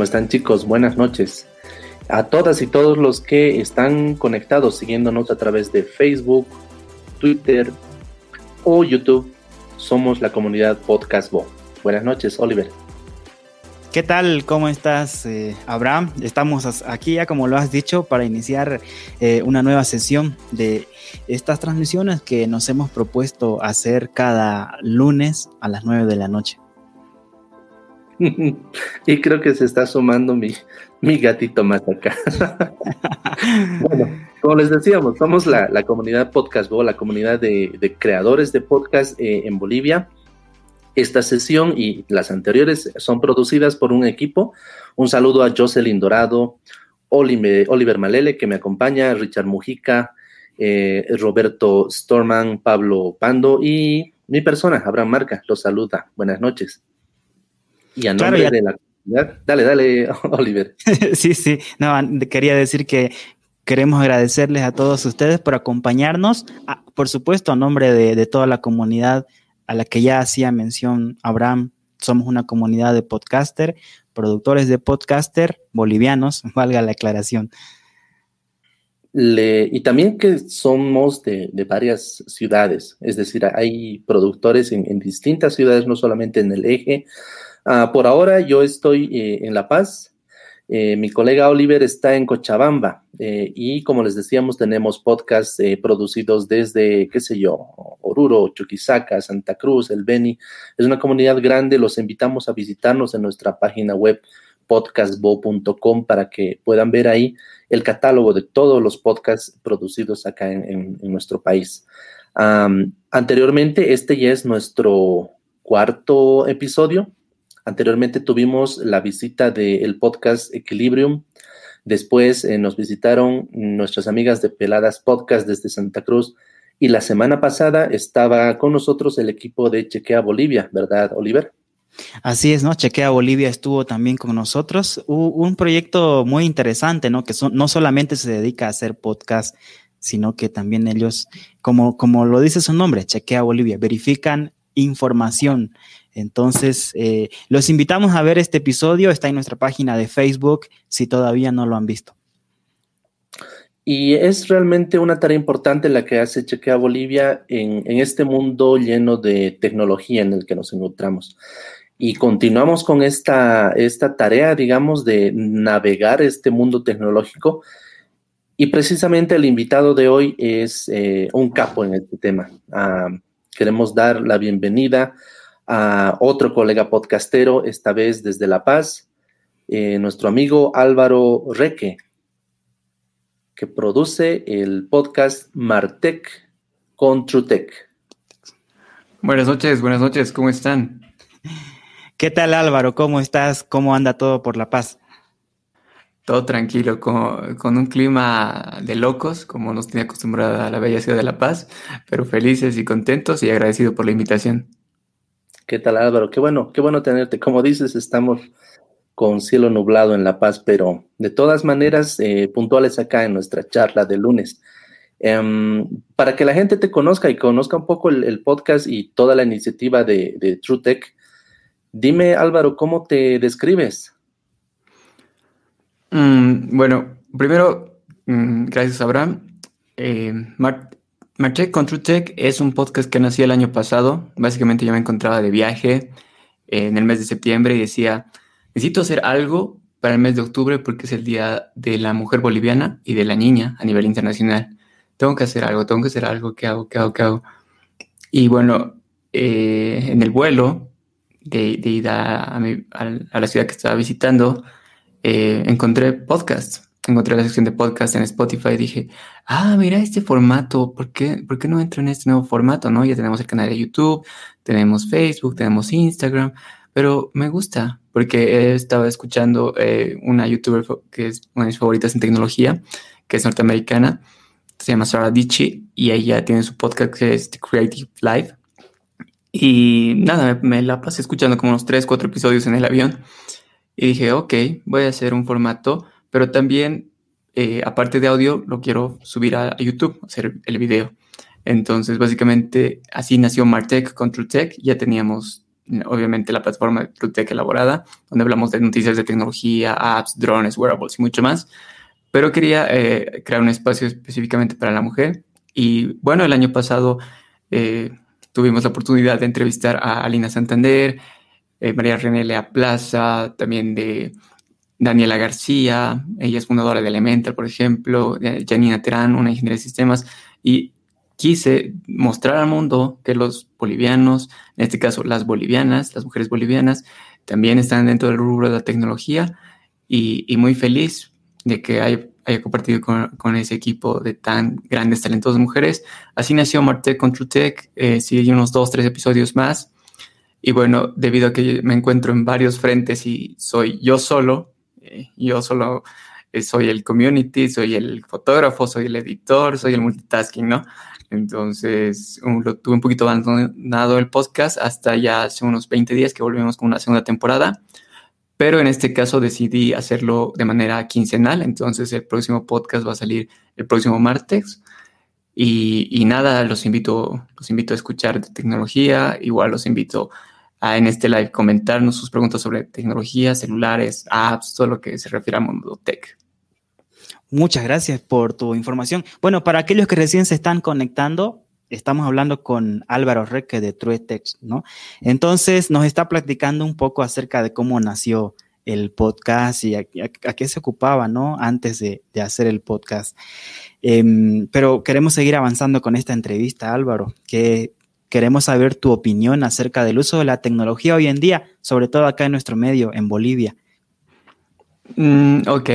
¿Cómo están chicos? Buenas noches. A todas y todos los que están conectados siguiéndonos a través de Facebook, Twitter o YouTube, somos la comunidad Podcast Bo. Buenas noches, Oliver. ¿Qué tal? ¿Cómo estás, eh, Abraham? Estamos aquí ya, como lo has dicho, para iniciar eh, una nueva sesión de estas transmisiones que nos hemos propuesto hacer cada lunes a las 9 de la noche. y creo que se está sumando mi, mi gatito más acá. bueno, como les decíamos, somos la, comunidad Podcast la comunidad de, creadores de podcast eh, en Bolivia. Esta sesión y las anteriores son producidas por un equipo. Un saludo a Jocelyn Dorado, Oliver, Malele, que me acompaña, Richard Mujica, eh, Roberto Storman, Pablo Pando y mi persona, Abraham Marca, los saluda. Buenas noches. Y a nombre de la comunidad, dale, dale, Oliver. sí, sí, no, quería decir que queremos agradecerles a todos ustedes por acompañarnos, por supuesto, a nombre de, toda la comunidad a la que ya hacía mención Abraham. Somos una comunidad de podcaster, productores de podcaster bolivianos, valga la aclaración. y también que somos de, varias ciudades, es decir, hay productores en, distintas ciudades, no solamente en el eje, Ah, por ahora yo estoy eh, en La Paz, eh, mi colega Oliver está en Cochabamba eh, y como les decíamos tenemos podcasts producidos desde, qué sé yo, Oruro, Chuquisaca, Santa Cruz, El Beni. Es una comunidad grande, los invitamos a visitarnos en nuestra página web podcastbo.com para que puedan ver ahí el catálogo de todos los podcasts producidos acá en, nuestro país. anteriormente, este ya es nuestro cuarto episodio Anteriormente tuvimos la visita del podcast Equilibrium. Después eh, nos visitaron nuestras amigas de Peladas Podcast desde Santa Cruz. Y la semana pasada estaba con nosotros el equipo de Chequea Bolivia, ¿verdad, Oliver? Así es, ¿no? Chequea Bolivia estuvo también con nosotros. un proyecto muy interesante, ¿no? Que no solamente se dedica a hacer podcast, sino que también ellos, como, como lo dice su nombre, Chequea Bolivia, verifican información entonces, eh, los invitamos a ver este episodio, está en nuestra página de Facebook si todavía no lo han visto. Y es realmente una tarea importante la que hace Chequea Bolivia en, este mundo lleno de tecnología en el que nos encontramos. Y continuamos con esta, esta tarea, digamos, de navegar este mundo tecnológico. Y precisamente el invitado de hoy es eh, un capo en este tema. Ah, queremos dar la bienvenida a otro colega podcastero, esta vez desde La Paz, eh, nuestro amigo Álvaro Reque, que produce el podcast Martech con Trutech. Buenas noches, buenas noches, ¿cómo están? ¿Qué tal Álvaro? ¿Cómo estás? ¿Cómo anda todo por La Paz? Todo tranquilo, con, con, un clima de locos, como nos tiene acostumbrada la bella ciudad de La Paz, pero felices y contentos y agradecido por la invitación. ¿Qué tal Álvaro? Qué bueno, qué bueno tenerte. Como dices, estamos con cielo nublado en La Paz, pero de todas maneras, eh, puntuales acá en nuestra charla de lunes. Em, para que la gente te conozca y conozca un poco el, podcast y toda la iniciativa de, de TrueTech, dime Álvaro, ¿cómo te describes? Mm, bueno, primero, mm, gracias Abraham. Eh, Martech con TrueTech es un podcast que nací el año pasado. Básicamente yo me encontraba de viaje en el mes de septiembre y decía, necesito hacer algo para el mes de octubre porque es el Día de la Mujer Boliviana y de la Niña a nivel internacional. Tengo que hacer algo, tengo que hacer algo, ¿qué hago, qué hago, qué hago? Y bueno, eh, en el vuelo de, de ida a, a, la ciudad que estaba visitando, eh, encontré podcasts encontré la sección de podcast en Spotify y dije, ah, mira este formato, ¿por qué, ¿por qué no entro en este nuevo formato? ¿no? Ya tenemos el canal de YouTube, tenemos Facebook, tenemos Instagram, pero me gusta porque estaba escuchando eh, una youtuber que es una de mis favoritas en tecnología, que es norteamericana, se llama Sarah Dichi y ella tiene su podcast que es The Creative Life. Y nada, me, me la pasé escuchando como unos 3, 4 episodios en el avión y dije, ok, voy a hacer un formato pero también, eh, aparte de audio, lo quiero subir a, YouTube, hacer el video. Entonces, básicamente, así nació Martech Control Tech. Ya teníamos obviamente la plataforma de TrueTech elaborada, donde hablamos de noticias de tecnología, apps, drones, wearables y mucho más. Pero quería eh, crear un espacio específicamente para la mujer. Y bueno, el año pasado eh, tuvimos la oportunidad de entrevistar a Alina Santander, María René Lea Plaza, también de Daniela García, ella es fundadora de Elemental, por ejemplo, Janina Terán, una ingeniera de sistemas, y quise mostrar al mundo que los bolivianos, en este caso las bolivianas, las mujeres bolivianas, también están dentro del rubro de la tecnología y, muy feliz de que haya, compartido con, ese equipo de tan grandes, talentosas mujeres. Así nació Martech con TrueTech, eh, sigue unos dos, tres episodios más. Y bueno, debido a que me encuentro en varios frentes y soy yo solo, eh, yo solo eh, soy el community, soy el fotógrafo, soy el editor, soy el multitasking, ¿no? Entonces, lo tuve un poquito abandonado el podcast hasta ya hace unos 20 días que volvemos con una segunda temporada. Pero en este caso decidí hacerlo de manera quincenal. Entonces, el próximo podcast va a salir el próximo martes. Y, nada, los invito, los invito a escuchar de tecnología. Igual los invito a en este live comentarnos sus preguntas sobre tecnología, celulares, apps, todo lo que se refiere al mundo tech. Muchas gracias por tu información. Bueno, para aquellos que recién se están conectando, estamos hablando con Álvaro Reque de TrueTech, ¿no? Entonces nos está platicando un poco acerca de cómo nació el podcast y a, qué se ocupaba, ¿no? Antes de, hacer el podcast. Em, pero queremos seguir avanzando con esta entrevista, Álvaro, que queremos saber tu opinión acerca del uso de la tecnología hoy en día, sobre todo acá en nuestro medio, en Bolivia. Mm, ok.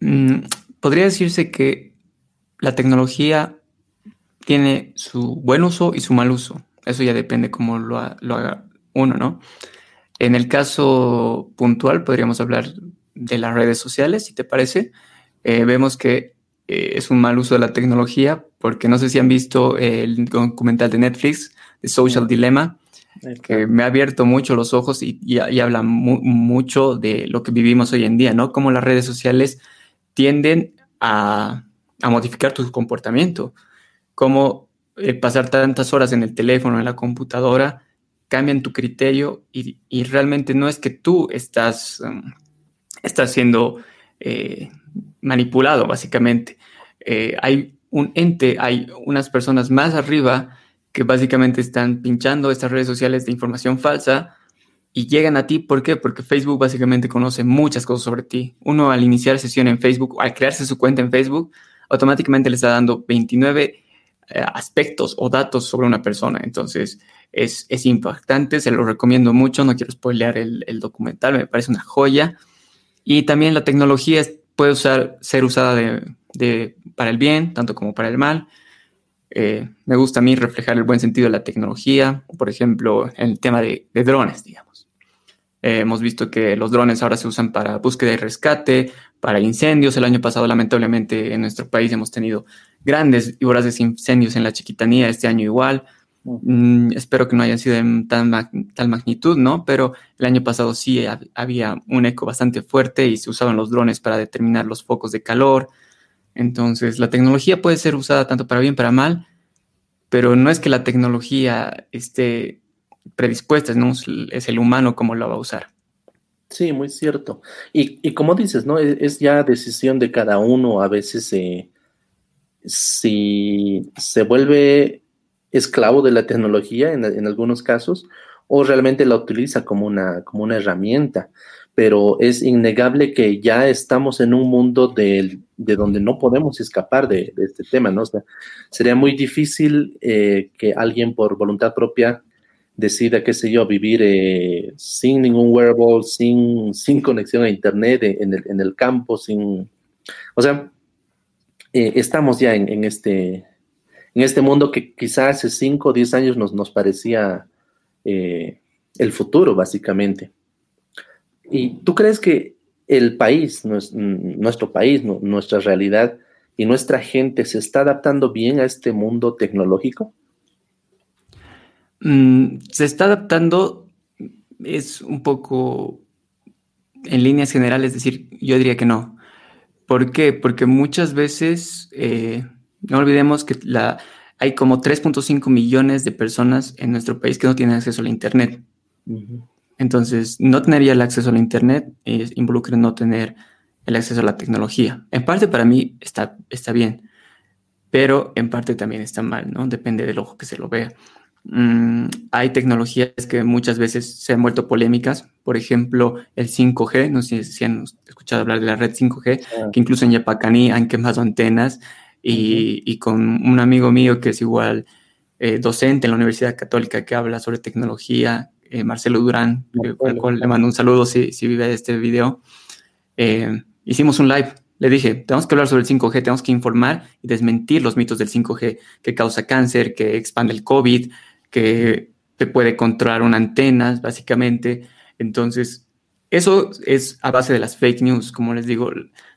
Mm, podría decirse que la tecnología tiene su buen uso y su mal uso. Eso ya depende cómo lo, haga uno, ¿no? En el caso puntual podríamos hablar de las redes sociales, si te parece. Eh, vemos que eh, es un mal uso de la tecnología porque no sé si han visto el documental de Netflix, The Social Dilemma, que me ha abierto mucho los ojos y, habla mucho de lo que vivimos hoy en día, ¿no? Cómo las redes sociales tienden a, modificar tu comportamiento. Como eh, pasar tantas horas en el teléfono, en la computadora, cambian tu criterio y, realmente no es que tú estás, um, estás siendo eh, manipulado, básicamente. Eh, hay un ente, hay unas personas más arriba que básicamente están pinchando estas redes sociales de información falsa y llegan a ti, ¿por qué? Porque Facebook básicamente conoce muchas cosas sobre ti. Uno al iniciar sesión en Facebook, al crearse su cuenta en Facebook, automáticamente le está dando 29 eh, aspectos o datos sobre una persona. Entonces, es, es, impactante, se lo recomiendo mucho, no quiero spoilear el, el, documental, me parece una joya. Y también la tecnología puede usar, ser usada para el bien, tanto como para el mal. Eh, me gusta a mí reflejar el buen sentido de la tecnología, por ejemplo, en el tema de, de drones, digamos. Eh, hemos visto que los drones ahora se usan para búsqueda y rescate, para incendios. El año pasado, lamentablemente, en nuestro país hemos tenido grandes y voraces incendios en la chiquitanía, este año igual. Mm, espero que no hayan sido en tan tal magnitud, ¿no? Pero el año pasado sí había un eco bastante fuerte y se usaban los drones para determinar los focos de calor. Entonces, la tecnología puede ser usada tanto para bien para mal, pero no es que la tecnología esté predispuestas, ¿no? Es el humano como lo va a usar. Sí, muy cierto. Y, como dices, ¿no? E, es, ya decisión de cada uno a veces eh, si se vuelve esclavo de la tecnología en, en, algunos casos o realmente la utiliza como una, como una herramienta. Pero es innegable que ya estamos en un mundo de, de donde no podemos escapar de, este tema, ¿no? sería muy difícil eh, que alguien por voluntad propia decida, qué sé yo, vivir eh, sin ningún wearable, sin, sin conexión a Internet en el, en el campo, sin... O sea, eh, estamos ya en, este, en este mundo que quizás hace 5 o 10 años nos, nos parecía eh, el futuro, básicamente. ¿Y tú crees que el país, nuestro país, nuestra realidad y nuestra gente se está adaptando bien a este mundo tecnológico? Mm, se está adaptando, es un poco en líneas generales, es decir, yo diría que no. ¿Por qué? Porque muchas veces, eh, no olvidemos que la, hay como 3.5 millones de personas en nuestro país que no tienen acceso a Internet. Entonces, no tener ya el acceso a Internet eh, involucra no tener el acceso a la tecnología. En parte para mí está, está bien, pero en parte también está mal, ¿no? Depende del ojo que se lo vea. Mm, hay tecnologías que muchas veces se han vuelto polémicas, por ejemplo, el 5G, no sé si han escuchado hablar de la red 5G, que incluso en Yapacaní han quemado antenas y, con un amigo mío que es igual eh, docente en la Universidad Católica que habla sobre tecnología, eh, Marcelo Durán, al cual le mando un saludo si, si vive este video, eh, hicimos un live. Le dije, tenemos que hablar sobre el 5G, tenemos que informar y desmentir los mitos del 5G, que causa cáncer, que expande el COVID, que te puede controlar una antena, básicamente. Entonces, eso es a base de las fake news, como les digo,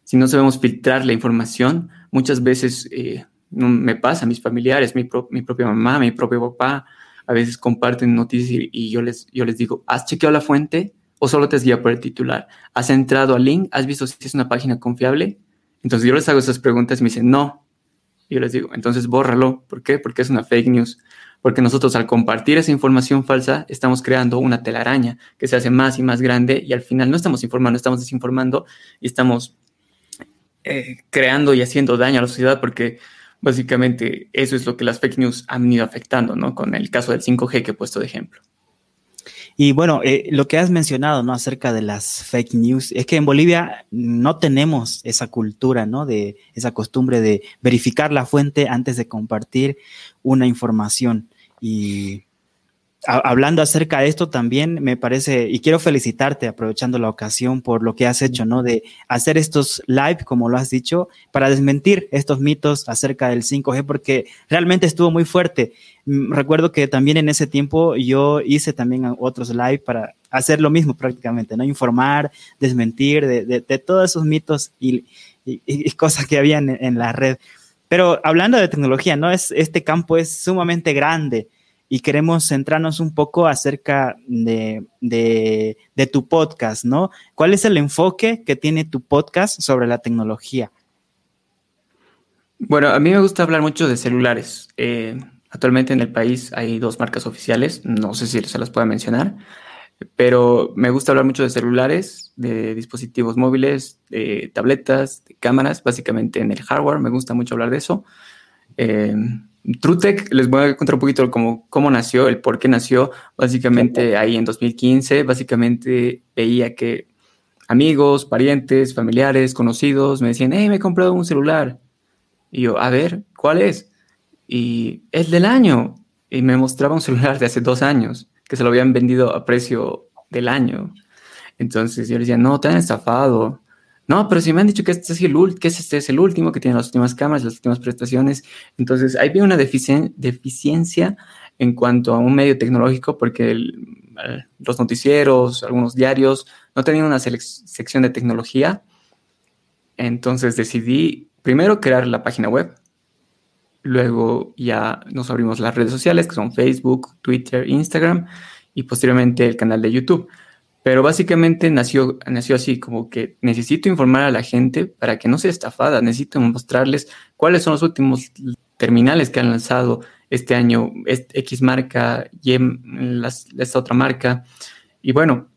si no sabemos filtrar la información, muchas veces eh, me pasa, mis familiares, mi, mi, propia mamá, mi propio papá, a veces comparten noticias y, yo, les, yo les digo, ¿has chequeado la fuente o solo te has guiado por el titular? ¿Has entrado al link? ¿Has visto si es una página confiable? Entonces yo les hago esas preguntas y me dicen, no. Y yo les digo, entonces bórralo. ¿Por qué? Porque es una fake news porque nosotros al compartir esa información falsa estamos creando una telaraña que se hace más y más grande y al final no estamos informando, estamos desinformando y estamos eh, creando y haciendo daño a la sociedad porque básicamente eso es lo que las fake news han ido afectando, ¿no? Con el caso del 5G que he puesto de ejemplo. Y bueno, eh, lo que has mencionado, ¿no? Acerca de las fake news, es que en Bolivia no tenemos esa cultura, ¿no? De esa costumbre de verificar la fuente antes de compartir una información. Y hablando acerca de esto también me parece, y quiero felicitarte aprovechando la ocasión por lo que has hecho, ¿no? De hacer estos live, como lo has dicho, para desmentir estos mitos acerca del 5G, porque realmente estuvo muy fuerte. Mm, recuerdo que también en ese tiempo yo hice también otros live para hacer lo mismo prácticamente, ¿no? Informar, desmentir de, todos esos mitos y, cosas que habían en, en la red. Pero hablando de tecnología, ¿no? Es, este campo es sumamente grande y queremos centrarnos un poco acerca de, tu podcast, ¿no? ¿Cuál es el enfoque que tiene tu podcast sobre la tecnología? Bueno, a mí me gusta hablar mucho de celulares. Eh, actualmente en el país hay dos marcas oficiales, no sé si se las pueda mencionar, pero me gusta hablar mucho de celulares, de dispositivos móviles, de tabletas, de cámaras, básicamente en el hardware, me gusta mucho hablar de eso. Eh, TrueTech, les voy a contar un poquito cómo, cómo nació, el por qué nació. Básicamente ahí en 2015, básicamente veía que amigos, parientes, familiares, conocidos me decían, hey, me he comprado un celular. Y yo, a ver, ¿cuál es? Y es del año. Y me mostraba un celular de hace dos años, que se lo habían vendido a precio del año. Entonces yo les decía, no, te han estafado. No, pero si me han dicho que este es el, que este es el último, que tiene las últimas cámaras, las últimas prestaciones. Entonces, ahí viene una deficiencia en cuanto a un medio tecnológico porque los noticieros, algunos diarios, no tenían una sección de tecnología. Entonces decidí primero crear la página web. Luego ya nos abrimos las redes sociales, que son Facebook, Twitter, Instagram, y posteriormente el canal de YouTube. Pero básicamente nació, nació así, como que necesito informar a la gente para que no sea estafada, necesito mostrarles cuáles son los últimos terminales que han lanzado este año, X marca, Y, esta otra marca. Y bueno,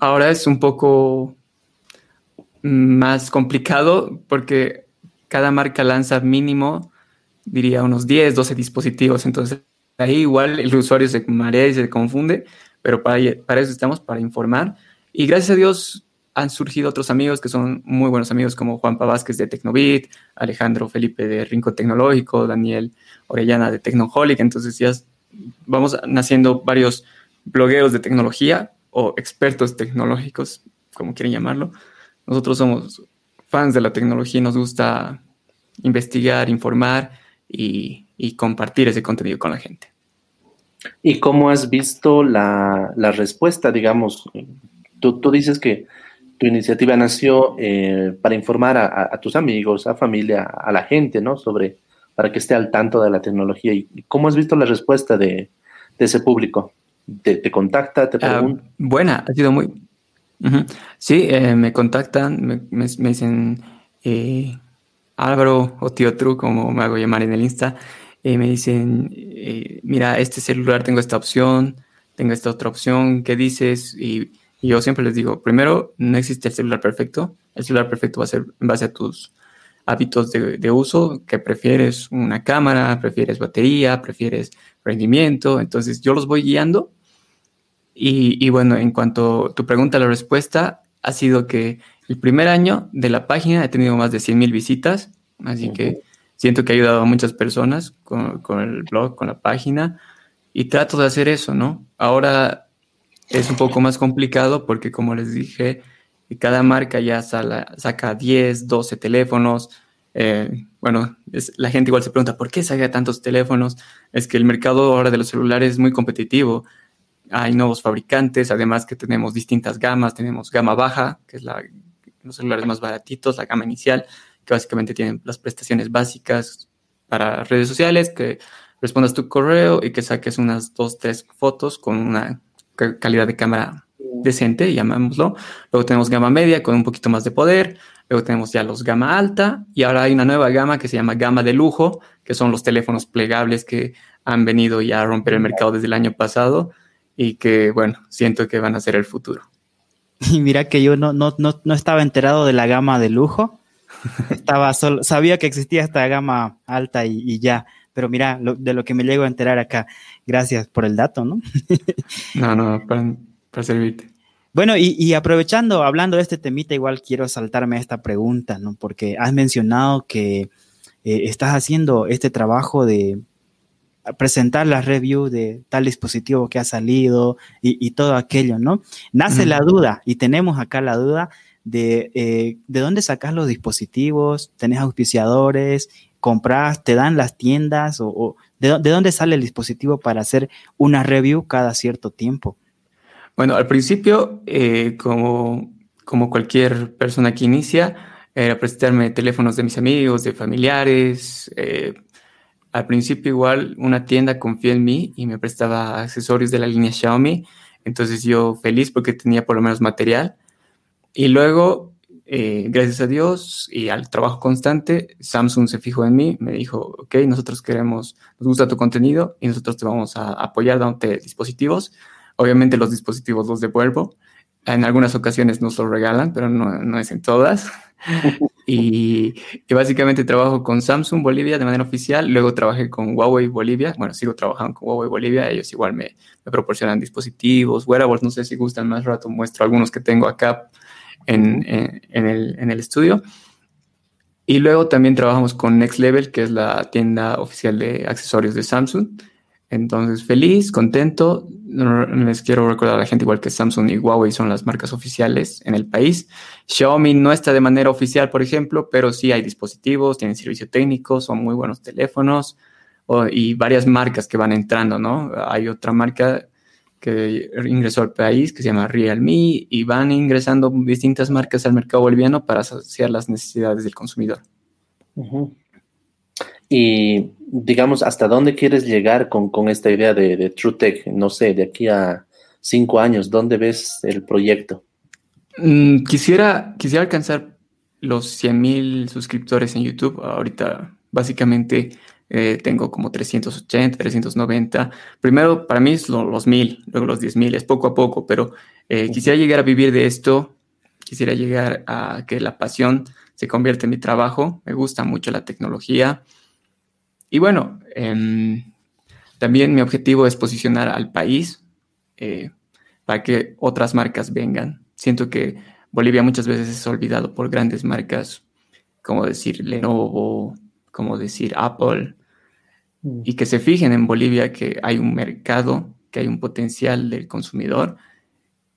ahora es un poco más complicado porque cada marca lanza mínimo, diría, unos 10, 12 dispositivos. Entonces ahí igual el usuario se marea y se confunde pero para, eso estamos, para informar. Y gracias a Dios han surgido otros amigos que son muy buenos amigos, como Juan Vázquez de Tecnobit, Alejandro Felipe de Rinco Tecnológico, Daniel Orellana de Tecnoholic. Entonces ya vamos naciendo varios blogueros de tecnología o expertos tecnológicos, como quieren llamarlo. Nosotros somos fans de la tecnología y nos gusta investigar, informar y compartir ese contenido con la gente. ¿Y cómo has visto la, respuesta, digamos? Tú, dices que tu iniciativa nació eh, para informar a, tus amigos, a familia, a la gente, ¿no? Sobre, para que esté al tanto de la tecnología. ¿Y cómo has visto la respuesta de, ese público? ¿Te, contacta, te ah, pregunta? buena, ha sido muy... Sí, eh, me contactan, me, dicen, eh, Álvaro o Tío True, como me hago llamar en el Insta, y me dicen, mira, este celular tengo esta opción, tengo esta otra opción, ¿qué dices? Y, yo siempre les digo, primero, no existe el celular perfecto, el celular perfecto va a ser en base a tus hábitos de, uso, que prefieres una cámara, prefieres batería, prefieres rendimiento, entonces yo los voy guiando. Y, bueno, en cuanto a tu pregunta, la respuesta ha sido que el primer año de la página he tenido más de 100 mil visitas, así que siento que ha ayudado a muchas personas con, con, el blog, con la página, y trato de hacer eso, ¿no? Ahora es un poco más complicado porque, como les dije, cada marca ya saca 10, 12 teléfonos. Eh, bueno, la gente igual se pregunta, ¿por qué saca tantos teléfonos? Es que el mercado ahora de los celulares es muy competitivo. Hay nuevos fabricantes, además que tenemos distintas gamas. Tenemos gama baja, que es la, los celulares más baratitos, la gama inicial, que básicamente tienen las prestaciones básicas para redes sociales, que respondas tu correo y que saques unas dos, tres fotos con una calidad de cámara decente, llamémoslo. Luego tenemos gama media con un poquito más de poder. Luego tenemos ya los gama alta y ahora hay una nueva gama que se llama gama de lujo, que son los teléfonos plegables que han venido ya a romper el mercado desde el año pasado y que, bueno, siento que van a ser el futuro. Y mira que yo no, no, no, no estaba enterado de la gama de lujo. Estaba solo, sabía que existía esta gama alta y ya pero mira, de lo que me llego a enterar acá, gracias por el dato, ¿no? no, no, para, servirte. Bueno, y, aprovechando, hablando de este temita, igual quiero saltarme a esta pregunta, ¿no? Porque has mencionado que eh, estás haciendo este trabajo de presentar la review de tal dispositivo que ha salido y, todo aquello, ¿no? Nace la duda y tenemos acá la duda de, eh, de dónde sacas los dispositivos, tenés auspiciadores, compras, te dan las tiendas o, ¿de, dónde sale el dispositivo para hacer una review cada cierto tiempo? Bueno, al principio, eh, como, como cualquier persona que inicia, era prestarme teléfonos de mis amigos, de familiares. Eh, al principio igual una tienda confió en mí y me prestaba accesorios de la línea Xiaomi. Entonces yo feliz porque tenía por lo menos material. Y luego eh, gracias a Dios y al trabajo constante, Samsung se fijó en mí, me dijo, ok, nosotros queremos, nos gusta tu contenido y nosotros te vamos a apoyar dándote dispositivos. Obviamente los dispositivos los devuelvo. En algunas ocasiones nos los regalan, pero no, no es en todas. y, básicamente trabajo con Samsung Bolivia de manera oficial, luego trabajé con Huawei Bolivia, bueno, sigo trabajando con Huawei Bolivia, ellos igual me, me proporcionan dispositivos, wearables, no sé si gustan más rato, muestro algunos que tengo acá en, el, estudio. Y luego también trabajamos con Next Level, que es la tienda oficial de accesorios de Samsung. Entonces, feliz, contento. Les quiero recordar a la gente igual que Samsung y Huawei son las marcas oficiales en el país. Xiaomi no está de manera oficial, por ejemplo, pero sí hay dispositivos, tienen servicio técnico, son muy buenos teléfonos y varias marcas que van entrando, ¿no? Hay otra marca que ingresó al país, que se llama Realme, y van ingresando distintas marcas al mercado boliviano para saciar las necesidades del consumidor. Y digamos, ¿hasta dónde quieres llegar con, esta idea de, de TrueTech? No sé, de aquí a cinco años, ¿dónde ves el proyecto? Mm, quisiera, quisiera alcanzar los 100.000 suscriptores en YouTube. Ahorita, básicamente, eh, tengo como 380, 390. Primero, para mí es los 1000, luego los 10.000, es poco a poco, pero eh, quisiera llegar a vivir de esto, quisiera llegar a que la pasión se convierta en mi trabajo, me gusta mucho la tecnología. Y bueno, em, también mi objetivo es posicionar al país eh, para que otras marcas vengan. Siento que Bolivia muchas veces es olvidado por grandes marcas, como decir Lenovo, como decir Apple, mm. y que se fijen en Bolivia que hay un mercado, que hay un potencial del consumidor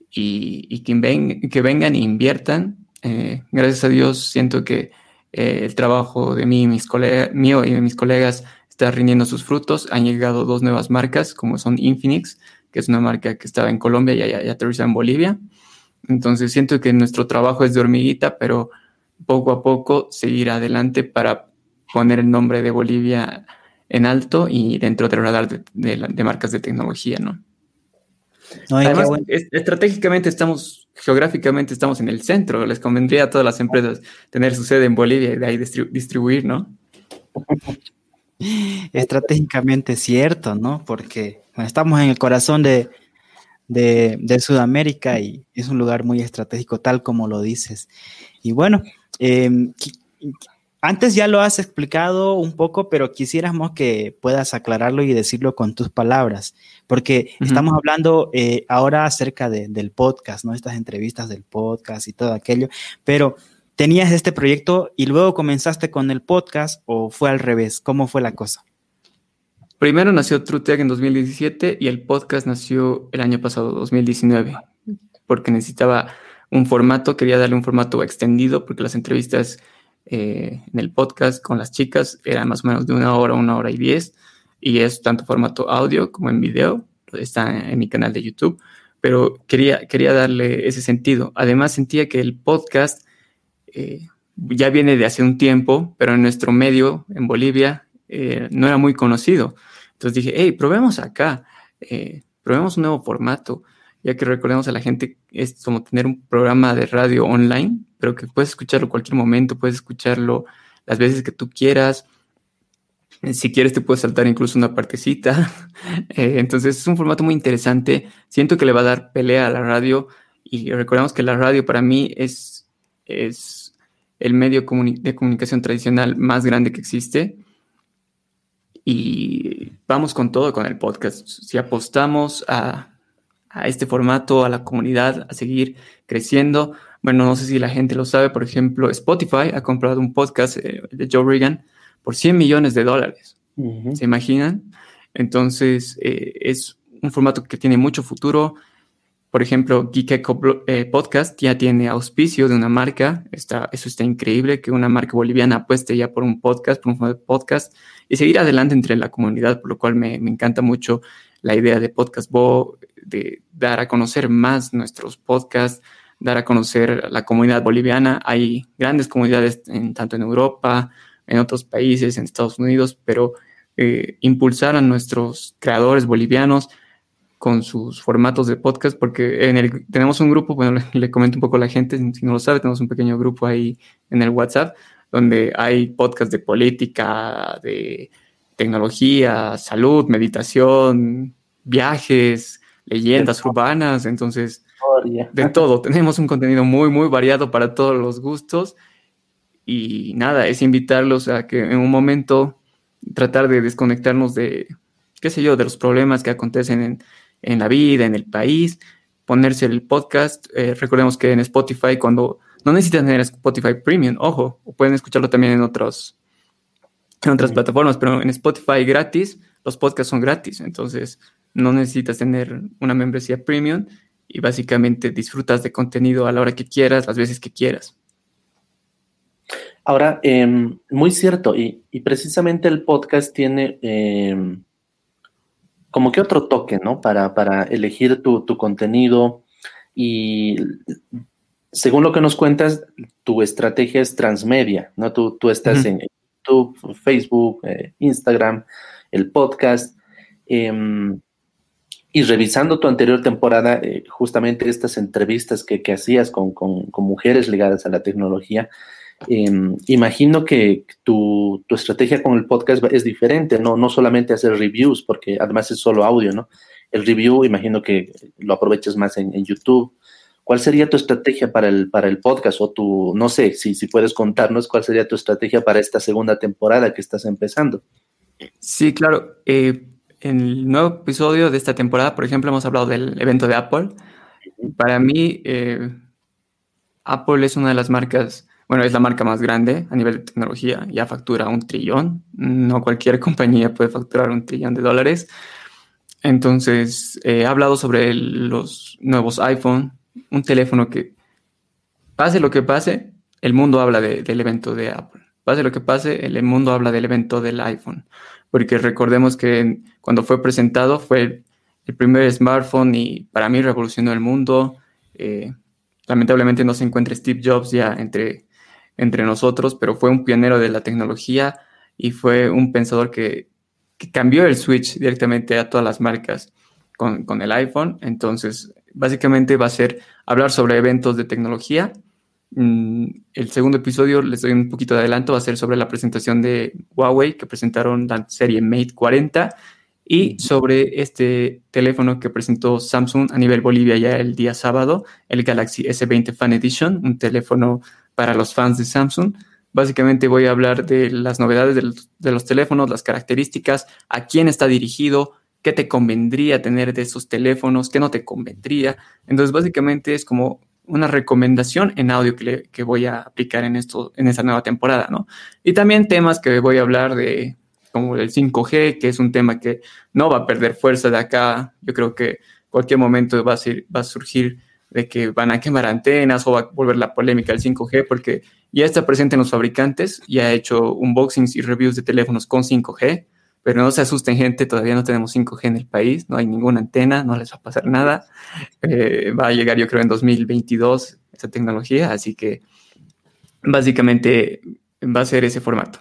y, que, ven, que, vengan e inviertan. Eh, gracias a Dios siento que eh, el trabajo de mí, mis mío y de mis colegas está rindiendo sus frutos. Han llegado dos nuevas marcas, como son Infinix, que es una marca que estaba en Colombia y ya, aterriza en Bolivia. Entonces siento que nuestro trabajo es de hormiguita, pero poco a poco seguir adelante para poner el nombre de Bolivia en alto y dentro del radar de, marcas de tecnología, ¿no? Además, estratégicamente estamos geográficamente estamos en el centro, les convendría a todas las empresas tener su sede en Bolivia y de ahí distribuir, ¿no? Estratégicamente cierto, ¿no? Porque estamos en el corazón de, Sudamérica y es un lugar muy estratégico, tal como lo dices. Y bueno, em, antes ya lo has explicado un poco, pero quisiéramos que puedas aclararlo y decirlo con tus palabras, porque estamos hablando eh, ahora acerca del podcast, ¿no? Estas entrevistas del podcast y todo aquello, pero tenías este proyecto y luego comenzaste con el podcast o fue al revés, ¿cómo fue la cosa? Primero nació TrueTech en 2017 y el podcast nació el año pasado, 2019, porque necesitaba un formato, quería darle un formato extendido porque las entrevistas eh, en el podcast con las chicas era más o menos de una hora, una hora y diez, y es tanto formato audio como en video, está en mi canal de YouTube, pero quería, quería darle ese sentido. Además sentía que el podcast eh, ya viene de hace un tiempo, pero en nuestro medio, en Bolivia, eh, no era muy conocido. Entonces dije, hey, probemos acá, probemos un nuevo formato ya que recordemos a la gente, es como tener un programa de radio online, pero que puedes escucharlo cualquier momento, puedes escucharlo las veces que tú quieras. Si quieres te puedes saltar incluso una partecita. Eh, entonces es un formato muy interesante. Siento que le va a dar pelea a la radio y recordemos que la radio para mí es, es el medio de comunicación tradicional más grande que existe. Y vamos con todo con el podcast. Si apostamos a a este formato, a la comunidad, a seguir creciendo. Bueno, no sé si la gente lo sabe, por ejemplo, Spotify ha comprado un podcast eh, de Joe Reagan por 100 millones de dólares. ¿Se imaginan? Entonces, eh, es un formato que tiene mucho futuro. Por ejemplo, Geek eh, Podcast ya tiene auspicio de una marca. Está, eso está increíble, que una marca boliviana apueste ya por un podcast, por un podcast, y seguir adelante entre la comunidad, por lo cual me, me encanta mucho la idea de Podcast Bo, de dar a conocer más nuestros podcasts, dar a conocer la comunidad boliviana. Hay grandes comunidades en, tanto en Europa, en otros países, en Estados Unidos, pero eh, impulsar a nuestros creadores bolivianos con sus formatos de podcast, porque en el, tenemos un grupo, bueno, le, comento un poco a la gente, si no lo sabe, tenemos un pequeño grupo ahí en el WhatsApp, donde hay podcasts de política, de tecnología, salud, meditación, viajes, leyendas urbanas, entonces de todo. Tenemos un contenido muy, muy variado para todos los gustos. Y nada, es invitarlos a que en un momento tratar de desconectarnos de, qué sé yo, de los problemas que acontecen en, la vida, en el país, ponerse el podcast. Eh, recordemos que en Spotify, cuando no necesitan tener Spotify Premium, ojo, pueden escucharlo también en otros en otras plataformas, pero en Spotify gratis, los podcasts son gratis, entonces no necesitas tener una membresía premium y básicamente disfrutas de contenido a la hora que quieras, las veces que quieras. Ahora, em, muy cierto, y, precisamente el podcast tiene em, como que otro toque, ¿no? Para, para elegir tu, contenido y según lo que nos cuentas, tu estrategia es transmedia, ¿no? Tú, tú estás en YouTube, Facebook, eh, Instagram, el podcast. Em, y revisando tu anterior temporada, eh, justamente estas entrevistas que, hacías con, mujeres ligadas a la tecnología, em, imagino que tu, estrategia con el podcast es diferente, ¿no? no solamente hacer reviews, porque además es solo audio, ¿no? El review, imagino que lo aprovechas más en, YouTube. ¿Cuál sería tu estrategia para el, para el podcast? O tu, no sé, si, si puedes contarnos cuál sería tu estrategia para esta segunda temporada que estás empezando. Sí, claro. Eh, en el nuevo episodio de esta temporada, por ejemplo, hemos hablado del evento de Apple. Para mí, eh, Apple es una de las marcas, bueno, es la marca más grande a nivel de tecnología, ya factura un trillón, no cualquier compañía puede facturar un trillón de dólares. Entonces, eh, he hablado sobre los nuevos iPhone, un teléfono que, pase lo que pase, el mundo habla del evento de Apple. Pase lo que pase, el mundo habla del evento del iPhone porque recordemos que cuando fue presentado fue el primer smartphone y para mí revolucionó el mundo. Eh, lamentablemente no se encuentra Steve Jobs ya entre, entre nosotros, pero fue un pionero de la tecnología y fue un pensador que, cambió el switch directamente a todas las marcas con, el iPhone. Entonces, básicamente va a ser hablar sobre eventos de tecnología. Mm, el segundo episodio, les doy un poquito de adelanto, va a ser sobre la presentación de Huawei, que presentaron la serie Mate 40, y sobre este teléfono que presentó Samsung a nivel Bolivia ya el día sábado, el Galaxy S20 Fan Edition, un teléfono para los fans de Samsung. Básicamente voy a hablar de las novedades de los, teléfonos, las características, a quién está dirigido, qué te convendría tener de esos teléfonos, qué no te convendría. Entonces, básicamente es como una recomendación en audio que, voy a aplicar en, esto, en esta nueva temporada, ¿no? Y también temas que voy a hablar de, como el 5G, que es un tema que no va a perder fuerza de acá. Yo creo que cualquier momento va a, surgir de que van a quemar antenas o va a volver la polémica del 5G, porque ya está presente en los fabricantes, ya ha hecho unboxings y reviews de teléfonos con 5G, pero no se asusten gente, todavía no tenemos 5G en el país, no hay ninguna antena, no les va a pasar nada. Eh, va a llegar yo creo en 2022 esa tecnología, así que básicamente va a ser ese formato.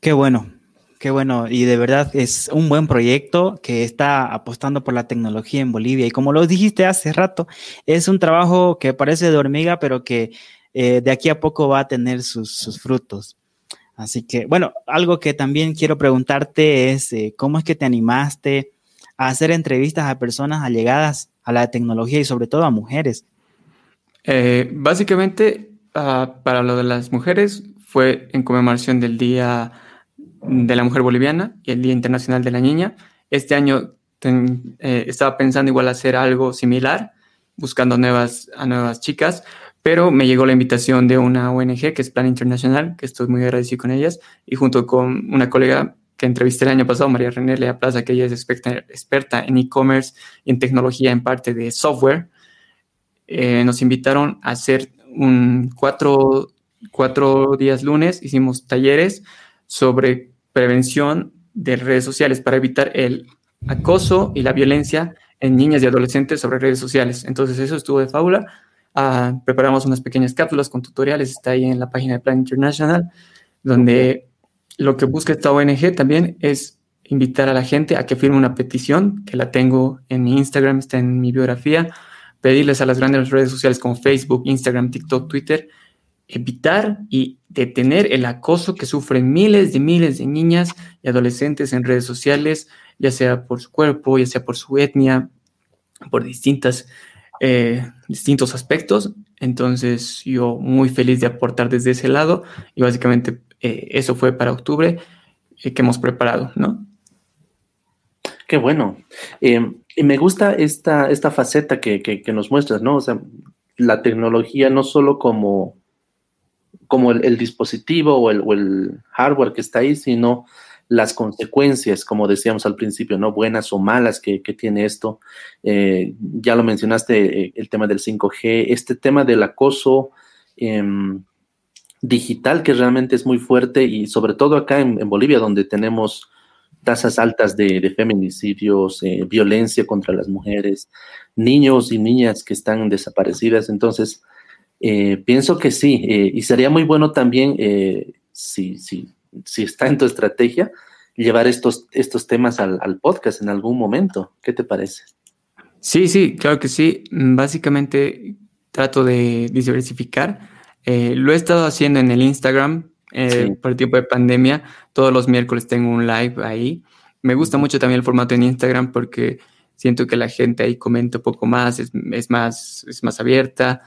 Qué bueno, Qué bueno, y de verdad es un buen proyecto que está apostando por la tecnología en Bolivia. Y como lo dijiste hace rato, es un trabajo que parece de hormiga, pero que eh, de aquí a poco va a tener sus, frutos. Así que, bueno, algo que también quiero preguntarte es, eh, ¿cómo es que te animaste a hacer entrevistas a personas allegadas a la tecnología y sobre todo a mujeres? Eh, básicamente, ah, para lo de las mujeres fue en conmemoración del Día de la Mujer Boliviana y el Día Internacional de la Niña. Este año eh, estaba pensando igual hacer algo similar, buscando nuevas, a nuevas chicas, pero me llegó la invitación de una ONG que es Plan Internacional, que estoy muy agradecido con ellas, y junto con una colega que entrevisté el año pasado, María René Lea Plaza, que ella es experta, en e-commerce y en tecnología en parte de software, eh, nos invitaron a hacer un cuatro, cuatro días lunes, hicimos talleres sobre prevención de redes sociales para evitar el acoso y la violencia en niñas y adolescentes sobre redes sociales. Entonces eso estuvo de fábula. Ah, preparamos unas pequeñas cápsulas con tutoriales, está ahí en la página de Plan International, donde lo que busca esta ONG también es invitar a la gente a que firme una petición, que la tengo en mi Instagram, está en mi biografía, pedirles a las grandes redes sociales como Facebook, Instagram, TikTok, Twitter, evitar y detener el acoso que sufren miles de miles de niñas y adolescentes en redes sociales, ya sea por su cuerpo, ya sea por su etnia, por distintas, eh, distintos aspectos. Entonces yo muy feliz de aportar desde ese lado y básicamente eh, eso fue para octubre eh, que hemos preparado, ¿no? Qué bueno. y me gusta esta, esta faceta que, que, nos muestras, ¿no? O sea, la tecnología no solo como como el, dispositivo o el, hardware que está ahí, sino las consecuencias, como decíamos al principio, ¿no? Buenas o malas que, tiene esto. Eh, ya lo mencionaste, eh, el tema del 5G, este tema del acoso em, digital que realmente es muy fuerte y sobre todo acá en, Bolivia, donde tenemos tasas altas de, feminicidios, eh, violencia contra las mujeres, niños y niñas que están desaparecidas. Entonces, pienso que sí, y sería muy bueno también, si, si, si, está en tu estrategia, llevar estos, estos temas al, podcast en algún momento. ¿Qué te parece? Sí, sí, claro que sí. Básicamente trato de diversificar. lo he estado haciendo en el Instagram por el tiempo de pandemia. Todos los miércoles tengo un live ahí. Me gusta mucho también el formato en Instagram porque siento que la gente ahí comenta un poco más, es, es más, es más abierta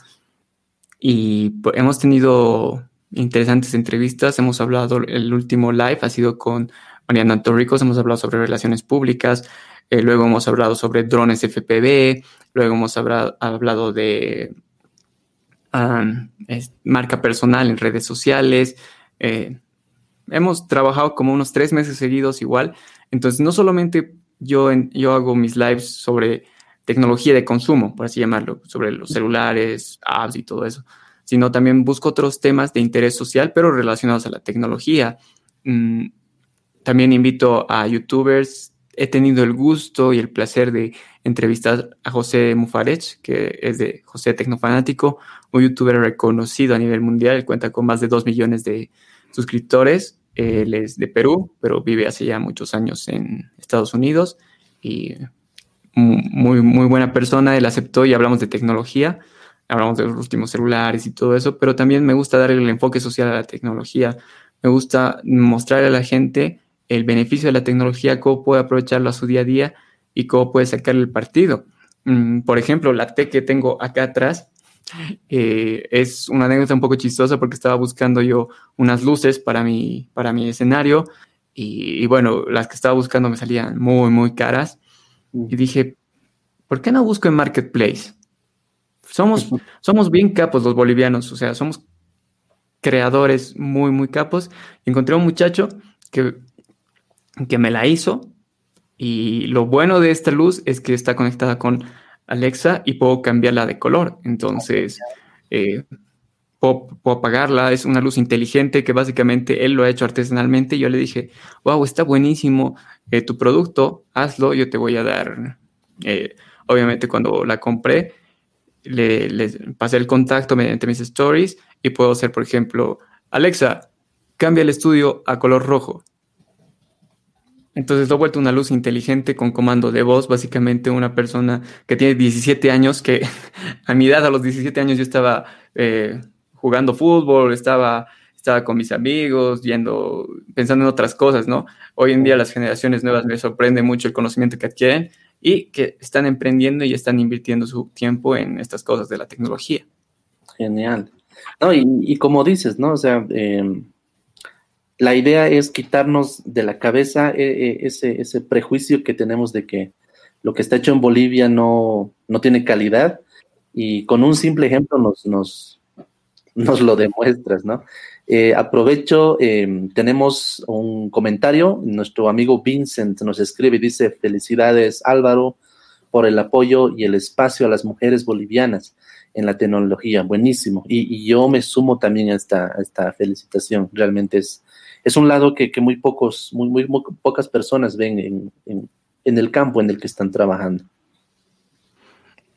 y pues, hemos tenido interesantes entrevistas. Hemos hablado, el último live ha sido con Mariana Torricos, hemos hablado sobre relaciones públicas, eh, luego hemos hablado sobre drones FPV, luego hemos hablado, de marca personal en redes sociales. Eh, hemos trabajado como unos tres meses seguidos igual. Entonces, no solamente yo, yo hago mis lives sobre tecnología de consumo, por así llamarlo, sobre los celulares, apps y todo eso, sino también busco otros temas de interés social, pero relacionados a la tecnología. Mm, también invito a youtubers. He tenido el gusto y el placer de entrevistar a José Mufarech, que es de José Tecnofanático, un youtuber reconocido a nivel mundial, cuenta con más de dos millones de suscriptores. Él es de Perú, pero vive hace ya muchos años en Estados Unidos y muy, muy buena persona, él aceptó y hablamos de tecnología, hablamos de los últimos celulares y todo eso, pero también me gusta darle el enfoque social a la tecnología, me gusta mostrarle a la gente el beneficio de la tecnología, cómo puede aprovecharlo a su día a día y cómo puede sacarle el partido. Mm, por ejemplo, la T que tengo acá atrás eh, es una anécdota un poco chistosa porque estaba buscando yo unas luces para mi, para mi escenario y, bueno, las que estaba buscando me salían muy, muy caras mm. y dije, ¿por qué no busco en Marketplace? Somos, somos bien capos los bolivianos, o sea, somos creadores muy, muy capos. Encontré un muchacho que, que me la hizo y lo bueno de esta luz es que está conectada con Alexa y puedo cambiarla de color. Entonces, eh, puedo, apagarla. Es una luz inteligente que básicamente él lo ha hecho artesanalmente. Yo le dije, wow, está buenísimo eh, tu producto, hazlo, yo te voy a dar. Eh, obviamente, cuando la compré, le, pasé el contacto mediante mis stories y puedo hacer, por ejemplo, Alexa, cambia el estudio a color rojo. Entonces lo he vuelto una luz inteligente con comando de voz, básicamente una persona que tiene 17 años, que a mi edad, a los 17 años, yo estaba eh, jugando fútbol, estaba, estaba con mis amigos, yendo, pensando en otras cosas, ¿no? Hoy en día las generaciones nuevas me sorprende mucho el conocimiento que adquieren y que están emprendiendo y están invirtiendo su tiempo en estas cosas de la tecnología. Genial. No, y, como dices, ¿no? O sea, em, la idea es quitarnos de la cabeza eh, eh, ese, prejuicio que tenemos de que lo que está hecho en Bolivia no, tiene calidad y con un simple ejemplo nos, nos lo demuestras, ¿no? Eh, aprovecho, em, tenemos un comentario, nuestro amigo Vincent nos escribe y dice, felicidades Álvaro por el apoyo y el espacio a las mujeres bolivianas en la tecnología, buenísimo. Y, yo me sumo también a esta, esta felicitación, realmente es, es un lado que, muy pocos, muy, muy, pocas personas ven en, en, el campo en el que están trabajando.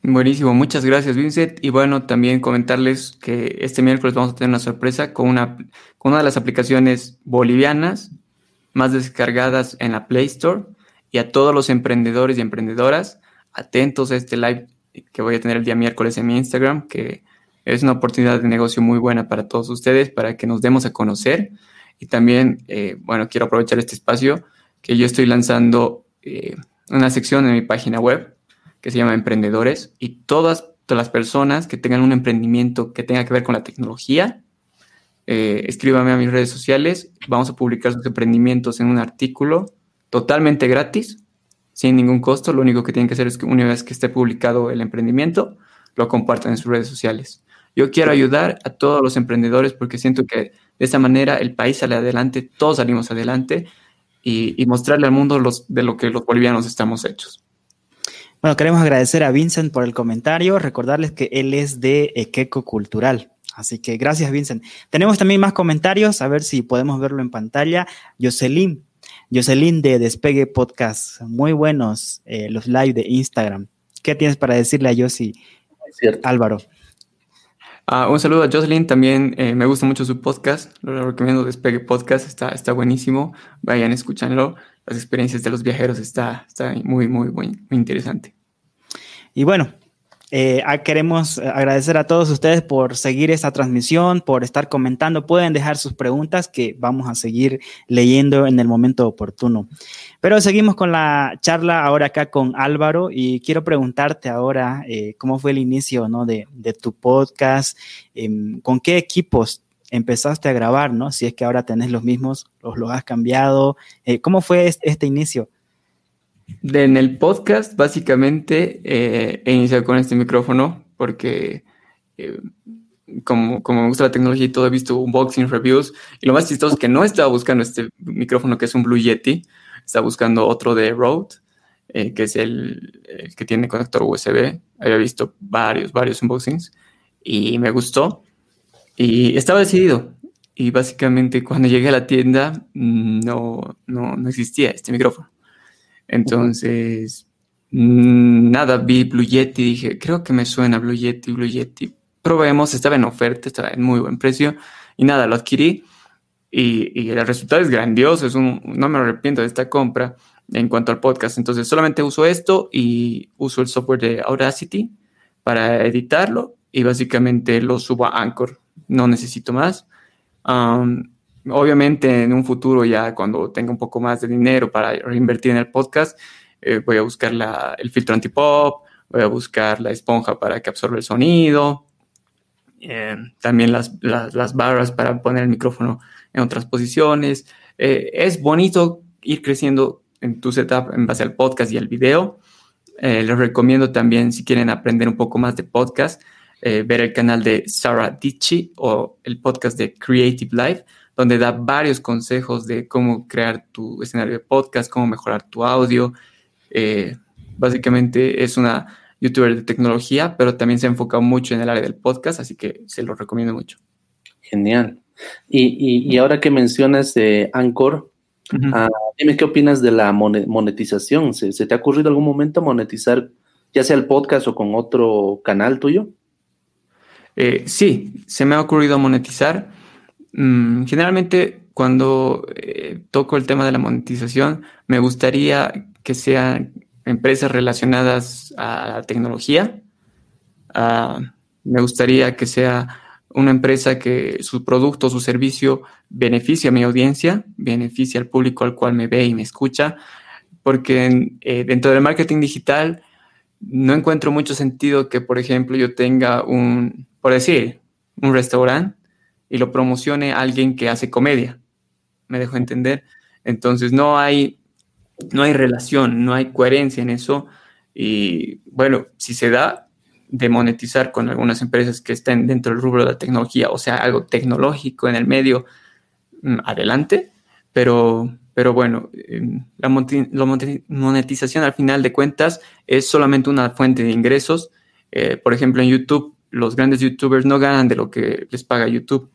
Buenísimo, muchas gracias Vincent. Y bueno, también comentarles que este miércoles vamos a tener una sorpresa con una, con una de las aplicaciones bolivianas más descargadas en la Play Store. Y a todos los emprendedores y emprendedoras, atentos a este live que voy a tener el día miércoles en mi Instagram, que es una oportunidad de negocio muy buena para todos ustedes, para que nos demos a conocer y también, eh, bueno, quiero aprovechar este espacio que yo estoy lanzando eh, una sección en mi página web que se llama Emprendedores y todas, las personas que tengan un emprendimiento que tenga que ver con la tecnología, eh, escríbame a mis redes sociales, vamos a publicar sus emprendimientos en un artículo totalmente gratis, sin ningún costo, lo único que tienen que hacer es que una vez que esté publicado el emprendimiento, lo compartan en sus redes sociales. Yo quiero ayudar a todos los emprendedores porque siento que de esa manera el país sale adelante, todos salimos adelante y, mostrarle al mundo los, de lo que los bolivianos estamos hechos. Bueno, queremos agradecer a Vincent por el comentario, recordarles que él es de Equeco Cultural. Así que gracias, Vincent. Tenemos también más comentarios, a ver si podemos verlo en pantalla. Jocelyn, Jocelyn de Despegue Podcast, muy buenos eh, los live de Instagram. ¿Qué tienes para decirle a Josi, Álvaro? Ah, un saludo a Jocelyn, también eh, me gusta mucho su podcast, lo recomiendo, Despegue Podcast, está, está buenísimo, vayan, escúchanlo, las experiencias de los viajeros está, está muy, muy, muy, muy interesante. Y bueno, eh, queremos agradecer a todos ustedes por seguir esta transmisión, por estar comentando. Pueden dejar sus preguntas que vamos a seguir leyendo en el momento oportuno. Pero seguimos con la charla ahora acá con Álvaro y quiero preguntarte ahora eh, cómo fue el inicio ¿no? de, tu podcast, em, con qué equipos empezaste a grabar, ¿no? Si es que ahora tenés los mismos, los, los has cambiado. Eh, ¿Cómo fue este inicio? En el podcast, básicamente, eh, he iniciado con este micrófono porque, eh, como, como, me gusta la tecnología y todo, he visto unboxing reviews. Y lo más chistoso es que no estaba buscando este micrófono que es un Blue Yeti, estaba buscando otro de Rode, eh, que es el, el, que tiene conector USB. Había visto varios, varios unboxings y me gustó. Y estaba decidido. Y básicamente, cuando llegué a la tienda, mm, no, no, no existía este micrófono. Entonces, mm, nada, vi Blue Yeti, dije, creo que me suena Blue Yeti, Blue Yeti. Probemos, estaba en oferta, estaba en muy buen precio. Y nada, lo adquirí y, el resultado es grandioso, es un, no me arrepiento de esta compra. en cuanto al podcast. Entonces solamente uso esto y uso el software de Audacity para editarlo y básicamente lo subo a Anchor. No necesito más. Obviamente en un futuro ya cuando tenga un poco más de dinero para reinvertir en el podcast, eh, voy a buscar el filtro antipop, voy a buscar la esponja para que absorba el sonido, eh, también las, las, barras para poner el micrófono en otras posiciones. Eh, es bonito ir creciendo en tu setup en base al podcast y al video. Les recomiendo también, si quieren aprender un poco más de podcast, ver el canal de Sarah Dichi o el podcast de Creative Life, donde da varios consejos de cómo crear tu escenario de podcast, cómo mejorar tu audio. básicamente es una youtuber de tecnología, pero también se ha enfocado mucho en el área del podcast, así que se lo recomiendo mucho. Genial. Y, ahora que mencionas de Anchor, ah, dime qué opinas de la monetización. ¿Se, te ha ocurrido algún momento monetizar ya sea el podcast o con otro canal tuyo? Eh, sí, se me ha ocurrido monetizar. Mm, generalmente cuando eh, toco el tema de la monetización, me gustaría que sea empresas relacionadas a la tecnología. Ah, me gustaría que sea una empresa que su producto, su servicio beneficie a mi audiencia, beneficie al público al cual me ve y me escucha, porque eh, dentro del marketing digital no encuentro mucho sentido que, por ejemplo, yo tenga un, por decir, un restaurante y lo promocione alguien que hace comedia. ¿Me dejo entender? Entonces no hay no hay relación, no hay coherencia en eso. Y bueno, si se da de monetizar con algunas empresas que estén dentro del rubro de la tecnología, o sea, algo tecnológico en el medio, mm, adelante. Pero, pero bueno, em, la monetización al final de cuentas es solamente una fuente de ingresos. Eh, por ejemplo, en YouTube, los grandes youtubers no ganan de lo que les paga YouTube,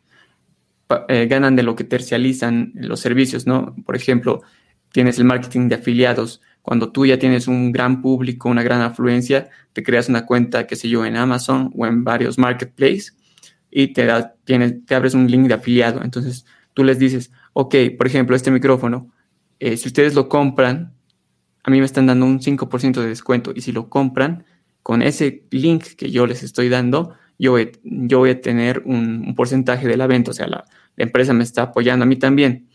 eh, ganan de lo que tercializan los servicios, ¿no? Por ejemplo, tienes el marketing de afiliados. Cuando tú ya tienes un gran público, una gran afluencia, te creas una cuenta, qué sé yo, en Amazon o en varios marketplaces y te, da, tienes, te abres un link de afiliado. Entonces tú les dices, ok, por ejemplo, este micrófono, eh, si ustedes lo compran, a mí me están dando un 5% de descuento y si lo compran, con ese link que yo les estoy dando, yo voy, a tener un, porcentaje de la venta, o sea, la, la empresa me está apoyando a mí también.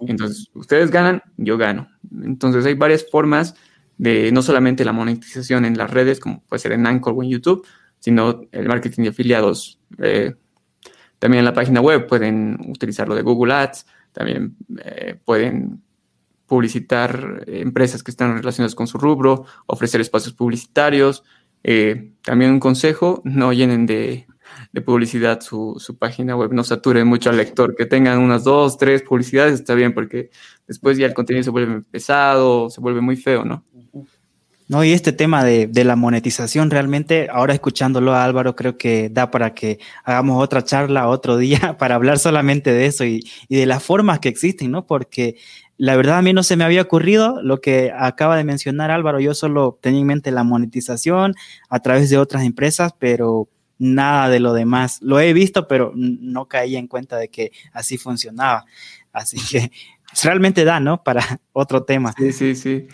Entonces, ustedes ganan, yo gano. Entonces, hay varias formas de no solamente la monetización en las redes, como puede ser en Anchor o en YouTube, sino el marketing de afiliados. Eh, también en la página web pueden utilizar lo de Google Ads, también eh, pueden publicitar empresas que están relacionadas con su rubro, ofrecer espacios publicitarios. Eh, también un consejo, no llenen de de publicidad su, su, página web, no sature mucho al lector, que tengan unas dos, tres publicidades, está bien, porque después ya el contenido se vuelve pesado, se vuelve muy feo, ¿no? No, y este tema de, de, la monetización, realmente, ahora escuchándolo a Álvaro, creo que da para que hagamos otra charla otro día para hablar solamente de eso y, y, de las formas que existen, ¿no? Porque la verdad a mí no se me había ocurrido lo que acaba de mencionar Álvaro, yo solo tenía en mente la monetización a través de otras empresas, pero nada de lo demás. Lo he visto, pero no caí en cuenta de que así funcionaba. Así que realmente da, ¿no? Para otro tema. Sí, sí, sí.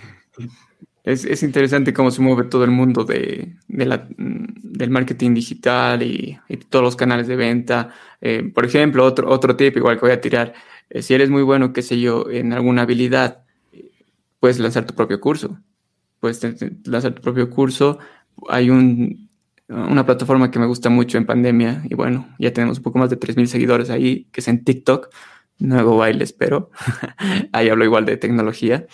Es, interesante cómo se mueve todo el mundo de, la, del marketing digital y, todos los canales de venta. Eh, por ejemplo, otro, otro tip igual que voy a tirar. Eh, si eres muy bueno, qué sé yo, en alguna habilidad, puedes lanzar tu propio curso. Puedes lanzar tu propio curso. Hay un una plataforma que me gusta mucho en pandemia y bueno, ya tenemos un poco más de 3.000 seguidores ahí, que es en TikTok. No hago bailes, pero ahí hablo igual de tecnología.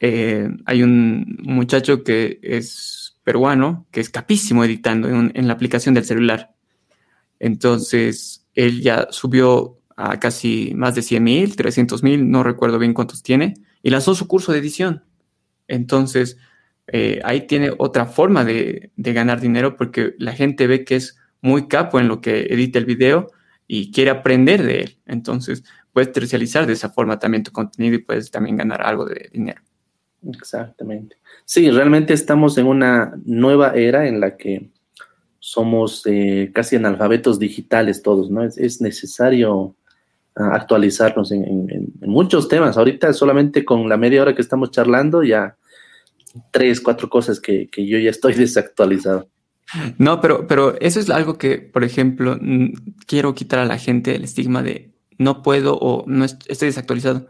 Eh, hay un muchacho que es peruano, que es capísimo editando en, la aplicación del celular. Entonces, él ya subió a casi más de 100.000, 300.000, no recuerdo bien cuántos tiene, y lanzó su curso de edición. Entonces, eh, ahí tiene otra forma de, ganar dinero porque la gente ve que es muy capo en lo que edita el video y quiere aprender de él. Entonces, puedes tercializar de esa forma también tu contenido y puedes también ganar algo de dinero. Exactamente. Sí, realmente estamos en una nueva era en la que somos eh, casi analfabetos digitales todos, ¿no? Es, necesario actualizarnos en, muchos temas. Ahorita solamente con la media hora que estamos charlando ya tres, cuatro cosas que, yo ya estoy desactualizado. No, pero, pero eso es algo que, por ejemplo, quiero quitar a la gente el estigma de no puedo o no estoy desactualizado.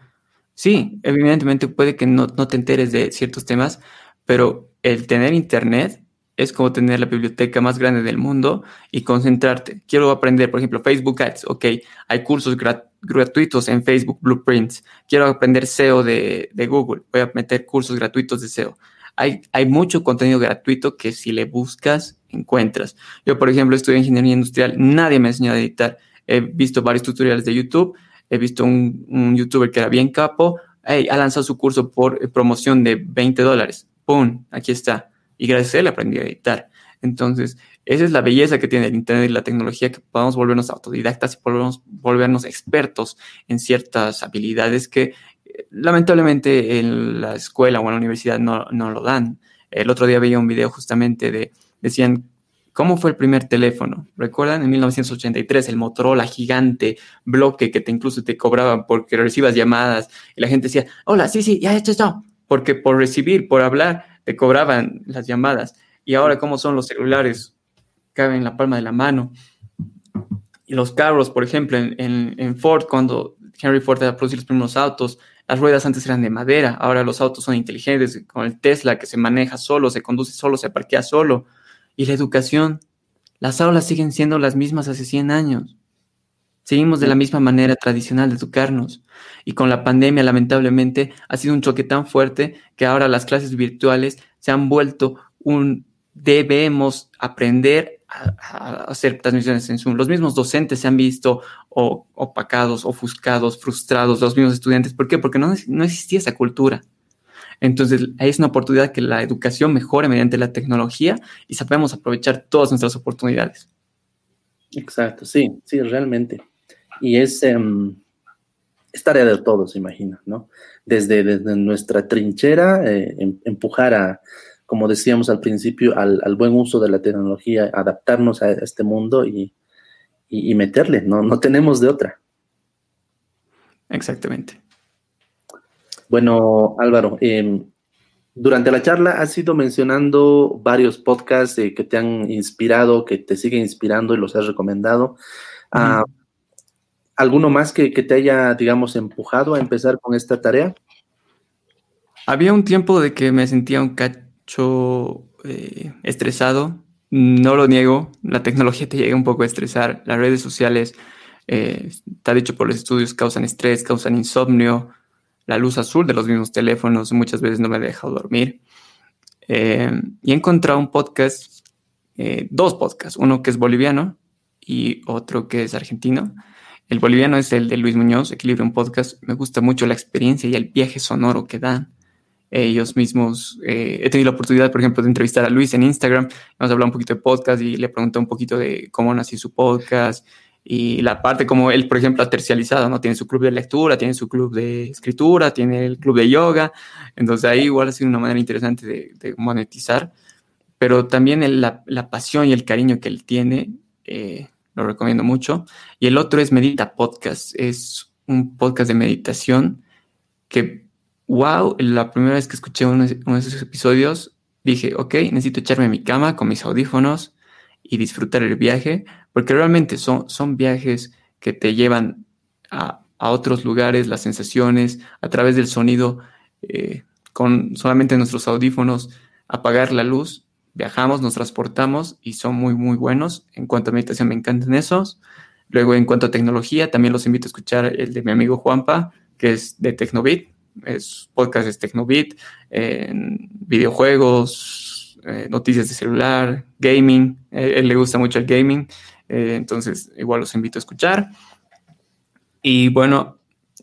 Sí, evidentemente puede que no, no te enteres de ciertos temas, pero el tener internet es como tener la biblioteca más grande del mundo y concentrarte. Quiero aprender, por ejemplo, Facebook Ads. Ok, hay cursos gratuitos en Facebook Blueprints. Quiero aprender SEO de, Google. Voy a meter cursos gratuitos de SEO. Hay, hay mucho contenido gratuito que si le buscas, encuentras. Yo, por ejemplo, estudié ingeniería industrial. Nadie me enseñó a editar. He visto varios tutoriales de YouTube. He visto un, un youtuber que era bien capo. Hey, ha lanzado su curso por eh, promoción de 20 dólares. ¡Pum! Aquí está y gracias a él aprendí a editar. Entonces, esa es la belleza que tiene el Internet y la tecnología, que podamos volvernos autodidactas y podemos volvernos expertos en ciertas habilidades que eh, lamentablemente en la escuela o en la universidad no, no, lo dan. El otro día veía un video justamente de, decían, ¿cómo fue el primer teléfono? ¿Recuerdan? En 1983, el Motorola gigante, bloque que te incluso te cobraban porque recibas llamadas y la gente decía, hola, sí, sí, ya, hecho esto. Porque por recibir, por hablar, te cobraban las llamadas. Y ahora, ¿cómo son los celulares? Caben en la palma de la mano. Y los carros, por ejemplo, en, Ford, cuando Henry Ford era producir los primeros autos, las ruedas antes eran de madera, ahora los autos son inteligentes, con el Tesla que se maneja solo, se conduce solo, se parquea solo. Y la educación, las aulas siguen siendo las mismas hace 100 años. Seguimos de la misma manera tradicional de educarnos. Y con la pandemia, lamentablemente, ha sido un choque tan fuerte que ahora las clases virtuales se han vuelto un debemos aprender a, hacer transmisiones en Zoom. Los mismos docentes se han visto opacados, ofuscados, frustrados, los mismos estudiantes. ¿Por qué? Porque no, no existía esa cultura. Entonces, es una oportunidad que la educación mejore mediante la tecnología y sabemos aprovechar todas nuestras oportunidades. Exacto, sí, sí, realmente. Y es, em, tarea de todos, imagina, ¿no? Desde, desde nuestra trinchera, eh, em, empujar a, como decíamos al principio, al, buen uso de la tecnología, adaptarnos a este mundo y, meterle, ¿no? No tenemos de otra. Exactamente. Bueno, Álvaro, em, durante la charla has ido mencionando varios podcasts eh, que te han inspirado, que te siguen inspirando y los has recomendado. ¿Alguno más que, te haya, digamos, empujado a empezar con esta tarea? Había un tiempo de que me sentía un cacho eh, estresado. No lo niego, la tecnología te llega un poco a estresar. Las redes sociales, eh, está dicho por los estudios, causan estrés, causan insomnio. La luz azul de los mismos teléfonos muchas veces no me ha dejado dormir. Eh, y he encontrado un podcast, dos podcasts, uno que es boliviano y otro que es argentino, el boliviano es el de Luis Muñoz, Equilibrio Podcast. Me gusta mucho la experiencia y el viaje sonoro que dan. Ellos mismos, eh, he tenido la oportunidad, por ejemplo, de entrevistar a Luis en Instagram. Hemos hablado un poquito de podcast y le pregunté un poquito de cómo nació su podcast y la parte como él, por ejemplo, ha tercializado, ¿no? Tiene su club de lectura, tiene su club de escritura, tiene el club de yoga. Entonces ahí igual ha sido una manera interesante de, monetizar. Pero también la, la, pasión y el cariño que él tiene. Eh, lo recomiendo mucho. Y el otro es Medita Podcast, es un podcast de meditación que, wow, la primera vez que escuché uno, de esos episodios, dije, ok, necesito echarme a mi cama con mis audífonos y disfrutar el viaje, porque realmente son, son viajes que te llevan a, otros lugares, las sensaciones, a través del sonido, eh, con solamente nuestros audífonos, apagar la luz viajamos, nos transportamos y son muy, muy buenos. En cuanto a meditación, me encantan esos. Luego, en cuanto a tecnología, también los invito a escuchar el de mi amigo Juanpa, que es de Tecnobit. Es podcast es Tecnobit, en videojuegos, eh, noticias de celular, gaming. Eh, él le gusta mucho el gaming, eh, entonces igual los invito a escuchar. Y bueno,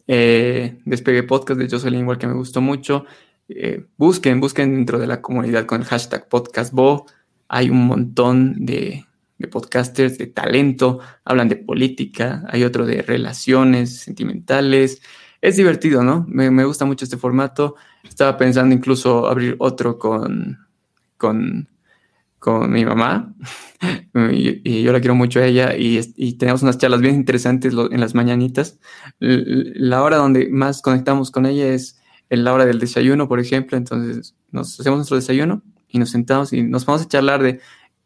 Despegue Podcast de Jocelyn, igual que me gustó mucho. Eh, busquen, busquen dentro de la comunidad con el hashtag podcastbo. Hay un montón de, podcasters de talento, hablan de política, hay otro de relaciones sentimentales. Es divertido, ¿no? Me, gusta mucho este formato. Estaba pensando incluso abrir otro con, con con mi mamá y, yo la quiero mucho a ella y, y tenemos unas charlas bien interesantes en las mañanitas. La hora donde más conectamos con ella es en la hora del desayuno, por ejemplo, entonces nos hacemos nuestro desayuno y nos sentamos y nos vamos a charlar de,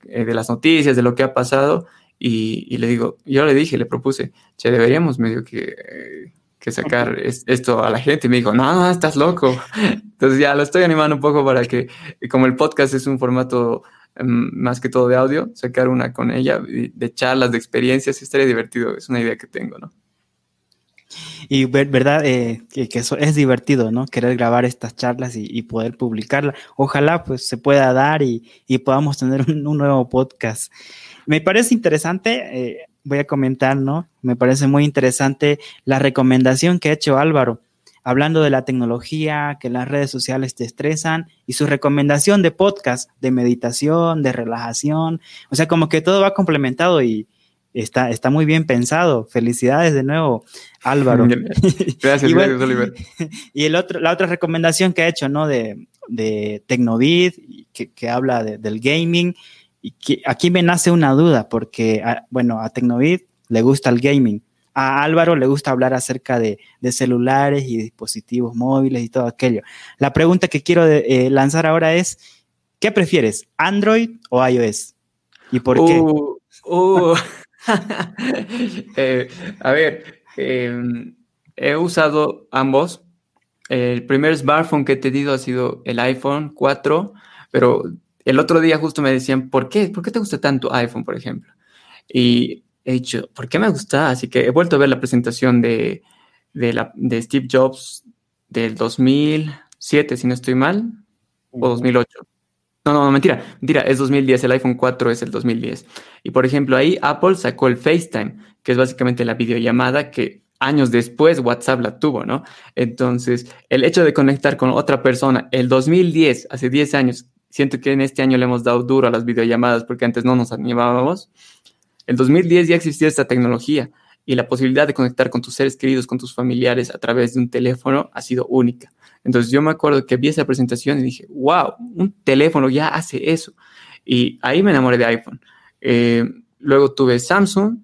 eh, de las noticias, de lo que ha pasado y, le digo, yo le dije, le propuse, che, deberíamos medio que, que sacar esto a la gente. Y me dijo, no, no, estás loco. Entonces ya lo estoy animando un poco para que, como el podcast es un formato em, más que todo de audio, sacar una con ella de charlas, de experiencias, estaría divertido. Es una idea que tengo, ¿no? Y verdad eh, que, eso es divertido, ¿no? Querer grabar estas charlas y, poder publicarlas. Ojalá pues se pueda dar y, podamos tener un, nuevo podcast. Me parece interesante, eh, voy a comentar, ¿no? Me parece muy interesante la recomendación que ha hecho Álvaro, hablando de la tecnología, que las redes sociales te estresan y su recomendación de podcast, de meditación, de relajación. O sea, como que todo va complementado y, Está, está muy bien pensado. Felicidades de nuevo, Álvaro. Gracias, y gracias, Oliver. Y el otro, la otra recomendación que ha hecho, ¿no? De, de Tecnovid, que, que habla del gaming. Y que aquí me nace una duda, porque, bueno, a Tecnovid le gusta el gaming. A Álvaro le gusta hablar acerca de, de celulares y dispositivos móviles y todo aquello. La pregunta que quiero eh, lanzar ahora es, ¿qué prefieres, Android o iOS? ¿Y por qué? Uh, uh. Eh, a ver, em, he usado ambos. El primer smartphone que he tenido ha sido el iPhone 4, pero el otro día justo me decían, ¿por qué? ¿Por qué te gusta tanto iPhone, por ejemplo? Y he dicho, ¿por qué me gusta? Así que he vuelto a ver la presentación de, de, la, de Steve Jobs del 2007, si no estoy mal, o 2008. No, no, mentira, mentira, es 2010, el iPhone 4 es el 2010. Y por ejemplo, ahí Apple sacó el FaceTime, que es básicamente la videollamada que años después WhatsApp la tuvo, ¿no? Entonces, el hecho de conectar con otra persona, el 2010, hace 10 años, siento que en este año le hemos dado duro a las videollamadas porque antes no nos animábamos. El 2010 ya existía esta tecnología y la posibilidad de conectar con tus seres queridos, con tus familiares a través de un teléfono ha sido única. Entonces yo me acuerdo que vi esa presentación y dije, wow, un teléfono ya hace eso. Y ahí me enamoré de iPhone. Eh, luego tuve Samsung.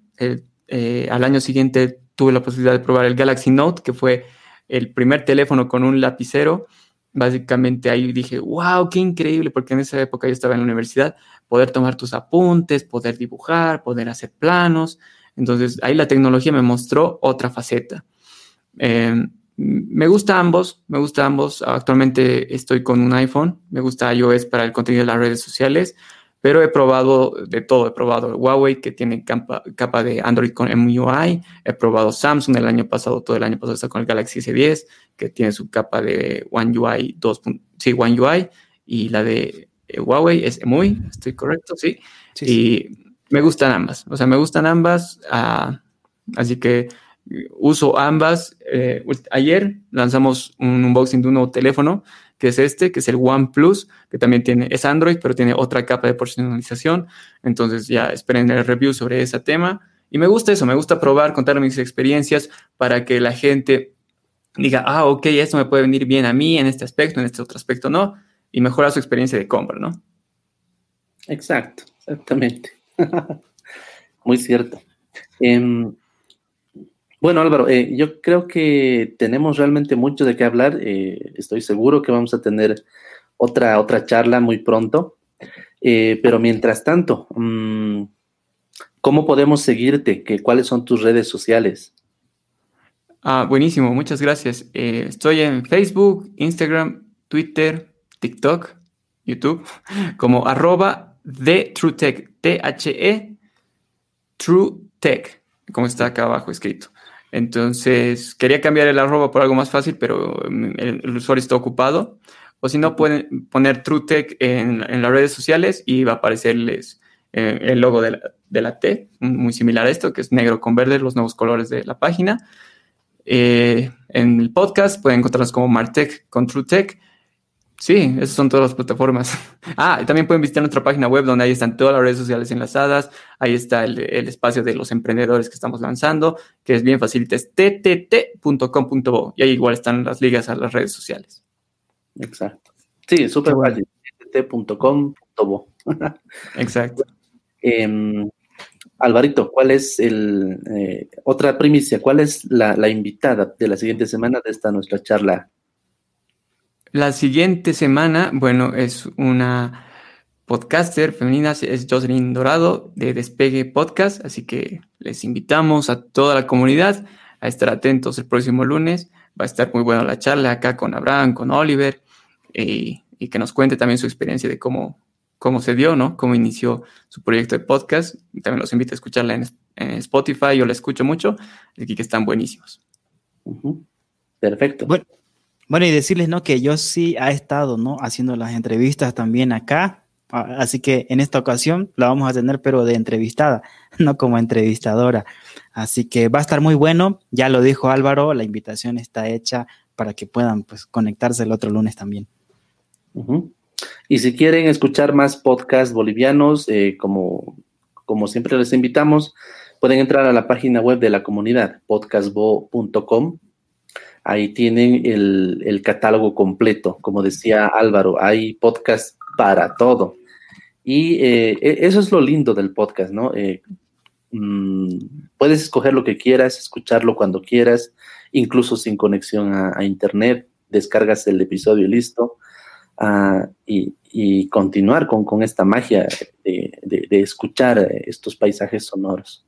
Eh, al año siguiente tuve la posibilidad de probar el Galaxy Note, que fue el primer teléfono con un lapicero. Básicamente ahí dije, wow, qué increíble, porque en esa época yo estaba en la universidad, poder tomar tus apuntes, poder dibujar, poder hacer planos. Entonces ahí la tecnología me mostró otra faceta. Eh, me gusta ambos, me gusta ambos. Actualmente estoy con un iPhone, me gusta iOS para el contenido de las redes sociales, pero he probado de todo. He probado Huawei que tiene capa, capa de Android con MUI, he probado Samsung el año pasado, todo el año pasado está con el Galaxy S10 que tiene su capa de One UI 2. Sí, One UI y la de eh, Huawei es MUI, estoy correcto, sí. y me gustan ambas, o sea, me gustan ambas, ah, así que uso ambas. Eh, ayer lanzamos un unboxing de un nuevo teléfono, que es este, que es el OnePlus, que también tiene, es Android, pero tiene otra capa de personalización. Entonces ya esperen el review sobre ese tema. Y me gusta eso, me gusta probar, contar mis experiencias para que la gente diga, ah, ok, esto me puede venir bien a mí en este aspecto, en este otro aspecto no, y mejora su experiencia de compra, ¿no? Exacto, exactamente. Muy cierto. Em, bueno, Álvaro, eh, yo creo que tenemos realmente mucho de qué hablar. Eh, estoy seguro que vamos a tener otra, otra charla muy pronto. Eh, pero mientras tanto, mm, ¿cómo podemos seguirte? ¿Qué, ¿Cuáles son tus redes sociales? Ah, buenísimo, muchas gracias. estoy en Facebook, Instagram, Twitter, TikTok, YouTube, como arroba de TrueTech, T-H-E, TrueTech, como está acá abajo escrito. Entonces, quería cambiar el arroba por algo más fácil, pero mm, el, usuario está ocupado. O si no, pueden poner TrueTech en, en, las redes sociales y va a aparecerles eh, el logo de la, T, muy similar a esto, que es negro con verde, los nuevos colores de la página. Eh, en el podcast pueden encontrarnos como Martech con TrueTech Sí, esas son todas las plataformas. Ah, también pueden visitar nuestra página web donde ahí están todas las redes sociales enlazadas. Ahí está el, espacio de los emprendedores que estamos lanzando, que es bien fácil, es ttt.com.bo y ahí igual están las ligas a las redes sociales. Exacto. Sí, súper fácil, ttt.com.bo. Exacto. Em, Alvarito, ¿cuál es el eh, otra primicia? ¿Cuál es la, la, invitada de la siguiente semana de esta nuestra charla? La siguiente semana, bueno, es una podcaster femenina, es Jocelyn Dorado de Despegue Podcast, así que les invitamos a toda la comunidad a estar atentos el próximo lunes. Va a estar muy buena la charla acá con Abraham, con Oliver, y, y que nos cuente también su experiencia de cómo, cómo se dio, ¿no? Cómo inició su proyecto de podcast. También los invito a escucharla en, en Spotify, yo la escucho mucho, aquí que están buenísimos. Uh -huh. Perfecto. Bueno, bueno, y decirles, ¿no? Que yo sí ha estado, ¿no? Haciendo las entrevistas también acá. Así que en esta ocasión la vamos a tener, pero de entrevistada, no como entrevistadora. Así que va a estar muy bueno. Ya lo dijo Álvaro, la invitación está hecha para que puedan pues, conectarse el otro lunes también. Y si quieren escuchar más podcasts bolivianos, eh, como, como siempre les invitamos, pueden entrar a la página web de la comunidad, podcastbo.com. Ahí tienen el, el, catálogo completo. Como decía Álvaro, hay podcasts para todo. Y eh, eso es lo lindo del podcast, ¿no? Eh, mmm, puedes escoger lo que quieras, escucharlo cuando quieras, incluso sin conexión a, Internet. Descargas el episodio listo. Uh, y, y, continuar con, con esta magia de, de, escuchar estos paisajes sonoros.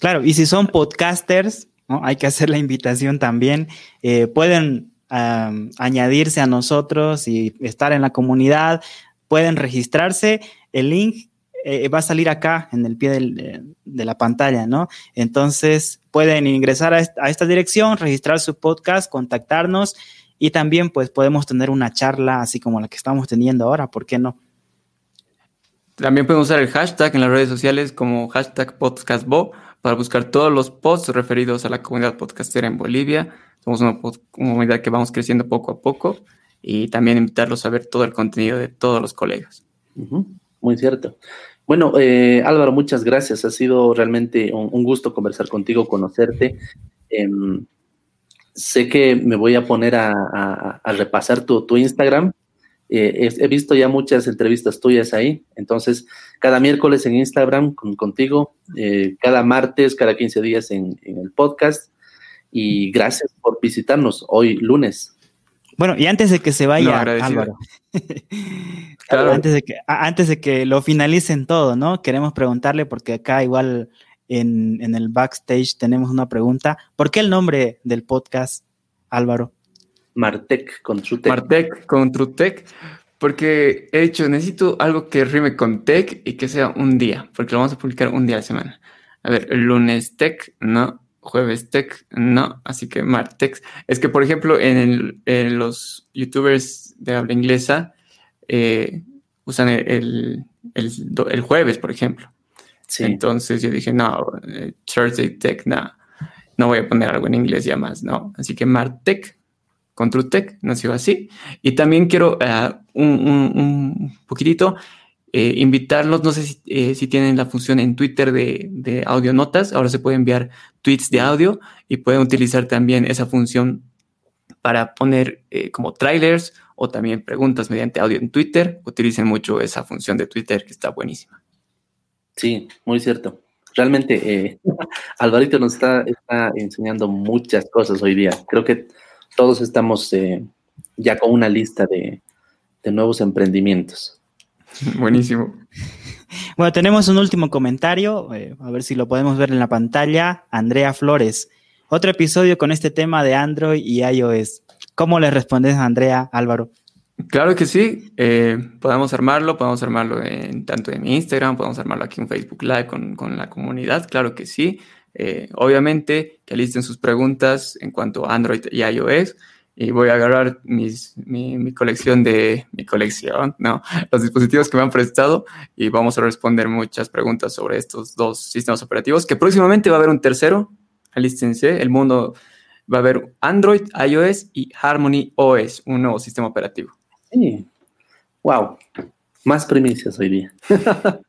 Claro, y si son podcasters, ¿no? hay que hacer la invitación también. Eh, pueden añadirse a nosotros y estar en la comunidad, pueden registrarse. El link eh, va a salir acá en el pie del, de la pantalla, ¿no? Entonces pueden ingresar a esta, dirección, registrar su podcast, contactarnos y también pues podemos tener una charla así como la que estamos teniendo ahora, ¿por qué no? También podemos usar el hashtag en las redes sociales como hashtag podcastbo para buscar todos los posts referidos a la comunidad podcastera en Bolivia. Somos una, comunidad que vamos creciendo poco a poco y también invitarlos a ver todo el contenido de todos los colegas. Muy cierto. Bueno, eh, Álvaro, muchas gracias. Ha sido realmente un, gusto conversar contigo, conocerte. Eh, sé que me voy a poner a, repasar tu Instagram. Eh, he, he, visto ya muchas entrevistas tuyas ahí. Entonces, cada miércoles en Instagram con, contigo, eh, cada martes, cada 15 días en, en, el podcast. Y gracias por visitarnos hoy lunes. Bueno, y antes de que se vaya, no, Álvaro, claro. antes, de que, antes de que lo finalicen todo, ¿no? Queremos preguntarle, porque acá igual en, en, el backstage tenemos una pregunta. ¿Por qué el nombre del podcast, Álvaro? Martec con Trutec. Martec con Trutec. Porque he dicho, necesito algo que rime con tech y que sea un día, porque lo vamos a publicar un día a la semana. A ver, lunes tech, no. Jueves tech, no. Así que Martec. Es que, por ejemplo, en, el, en los youtubers de habla inglesa eh, usan el, el, el, el jueves, por ejemplo. Sí. Entonces yo dije, no, eh, Thursday Tech, no, no voy a poner algo en inglés ya más, no. Así que Martech con TrueTech nació así. Y también quiero uh, un, un, poquitito eh, invitarlos, no sé si, eh, si, tienen la función en Twitter de, de audio notas, ahora se puede enviar tweets de audio y pueden utilizar también esa función para poner eh, como trailers o también preguntas mediante audio en Twitter. Utilicen mucho esa función de Twitter que está buenísima. Sí, muy cierto. Realmente, eh, Alvarito nos está, está, enseñando muchas cosas hoy día. Creo que todos estamos eh, ya con una lista de, de, nuevos emprendimientos. Buenísimo. Bueno, tenemos un último comentario, eh, a ver si lo podemos ver en la pantalla. Andrea Flores, otro episodio con este tema de Android y iOS. ¿Cómo le respondes a Andrea, Álvaro? Claro que sí, eh, podemos armarlo, podemos armarlo en, tanto en Instagram, podemos armarlo aquí en Facebook Live con, con la comunidad, claro que sí. Eh, obviamente que listen sus preguntas en cuanto a Android y iOS y voy a agarrar mis, mi, mi, colección de mi colección, no, los dispositivos que me han prestado y vamos a responder muchas preguntas sobre estos dos sistemas operativos, que próximamente va a haber un tercero, alístense, el mundo va a haber Android, iOS y Harmony OS, un nuevo sistema operativo. Sí. Wow. Más primicias hoy día.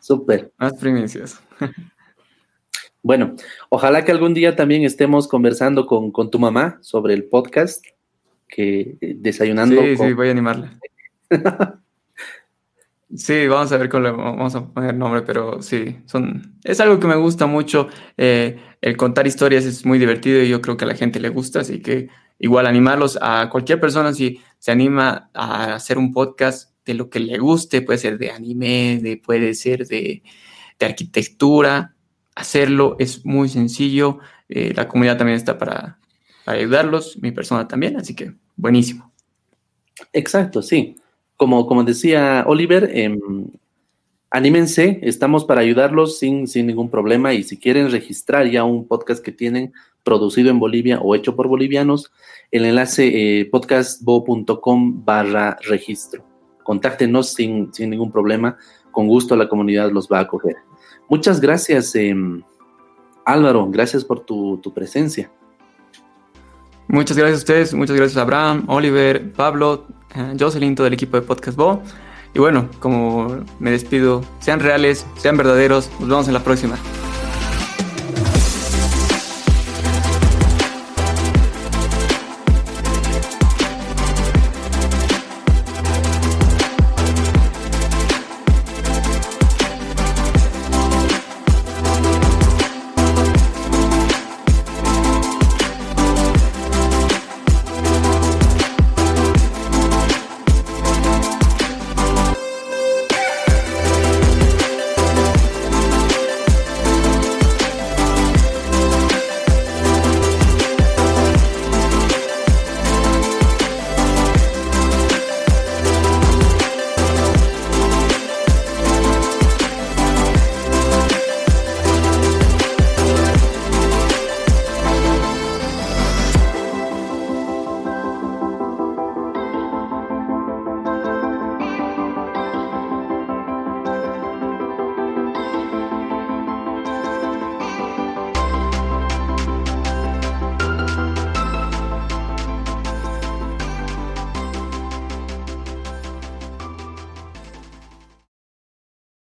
Súper. Más primicias. bueno, ojalá que algún día también estemos conversando con, con tu mamá sobre el podcast, que desayunando. Sí, con... sí, voy a animarla. Sí, vamos a ver cómo le vamos a poner nombre, pero sí, son, es algo que me gusta mucho. Eh, el contar historias es muy divertido y yo creo que a la gente le gusta, así que igual animarlos a cualquier persona si se anima a hacer un podcast de lo que le guste, puede ser de anime, de, puede ser de, arquitectura, hacerlo es muy sencillo. Eh, la comunidad también está para, ayudarlos, mi persona también, así que buenísimo. Exacto, sí. Como, como decía Oliver, eh, anímense, estamos para ayudarlos sin, sin ningún problema y si quieren registrar ya un podcast que tienen producido en Bolivia o hecho por bolivianos, el enlace eh, podcastbo.com barra registro. Contáctenos sin, sin, ningún problema, con gusto la comunidad los va a acoger. Muchas gracias, em, Álvaro, gracias por tu, tu presencia. Muchas gracias a ustedes, muchas gracias a Abraham, Oliver, Pablo, eh, Jocelyn, todo el equipo de Podcast Bo. Y bueno, como me despido, sean reales, sean verdaderos, nos vemos en la próxima.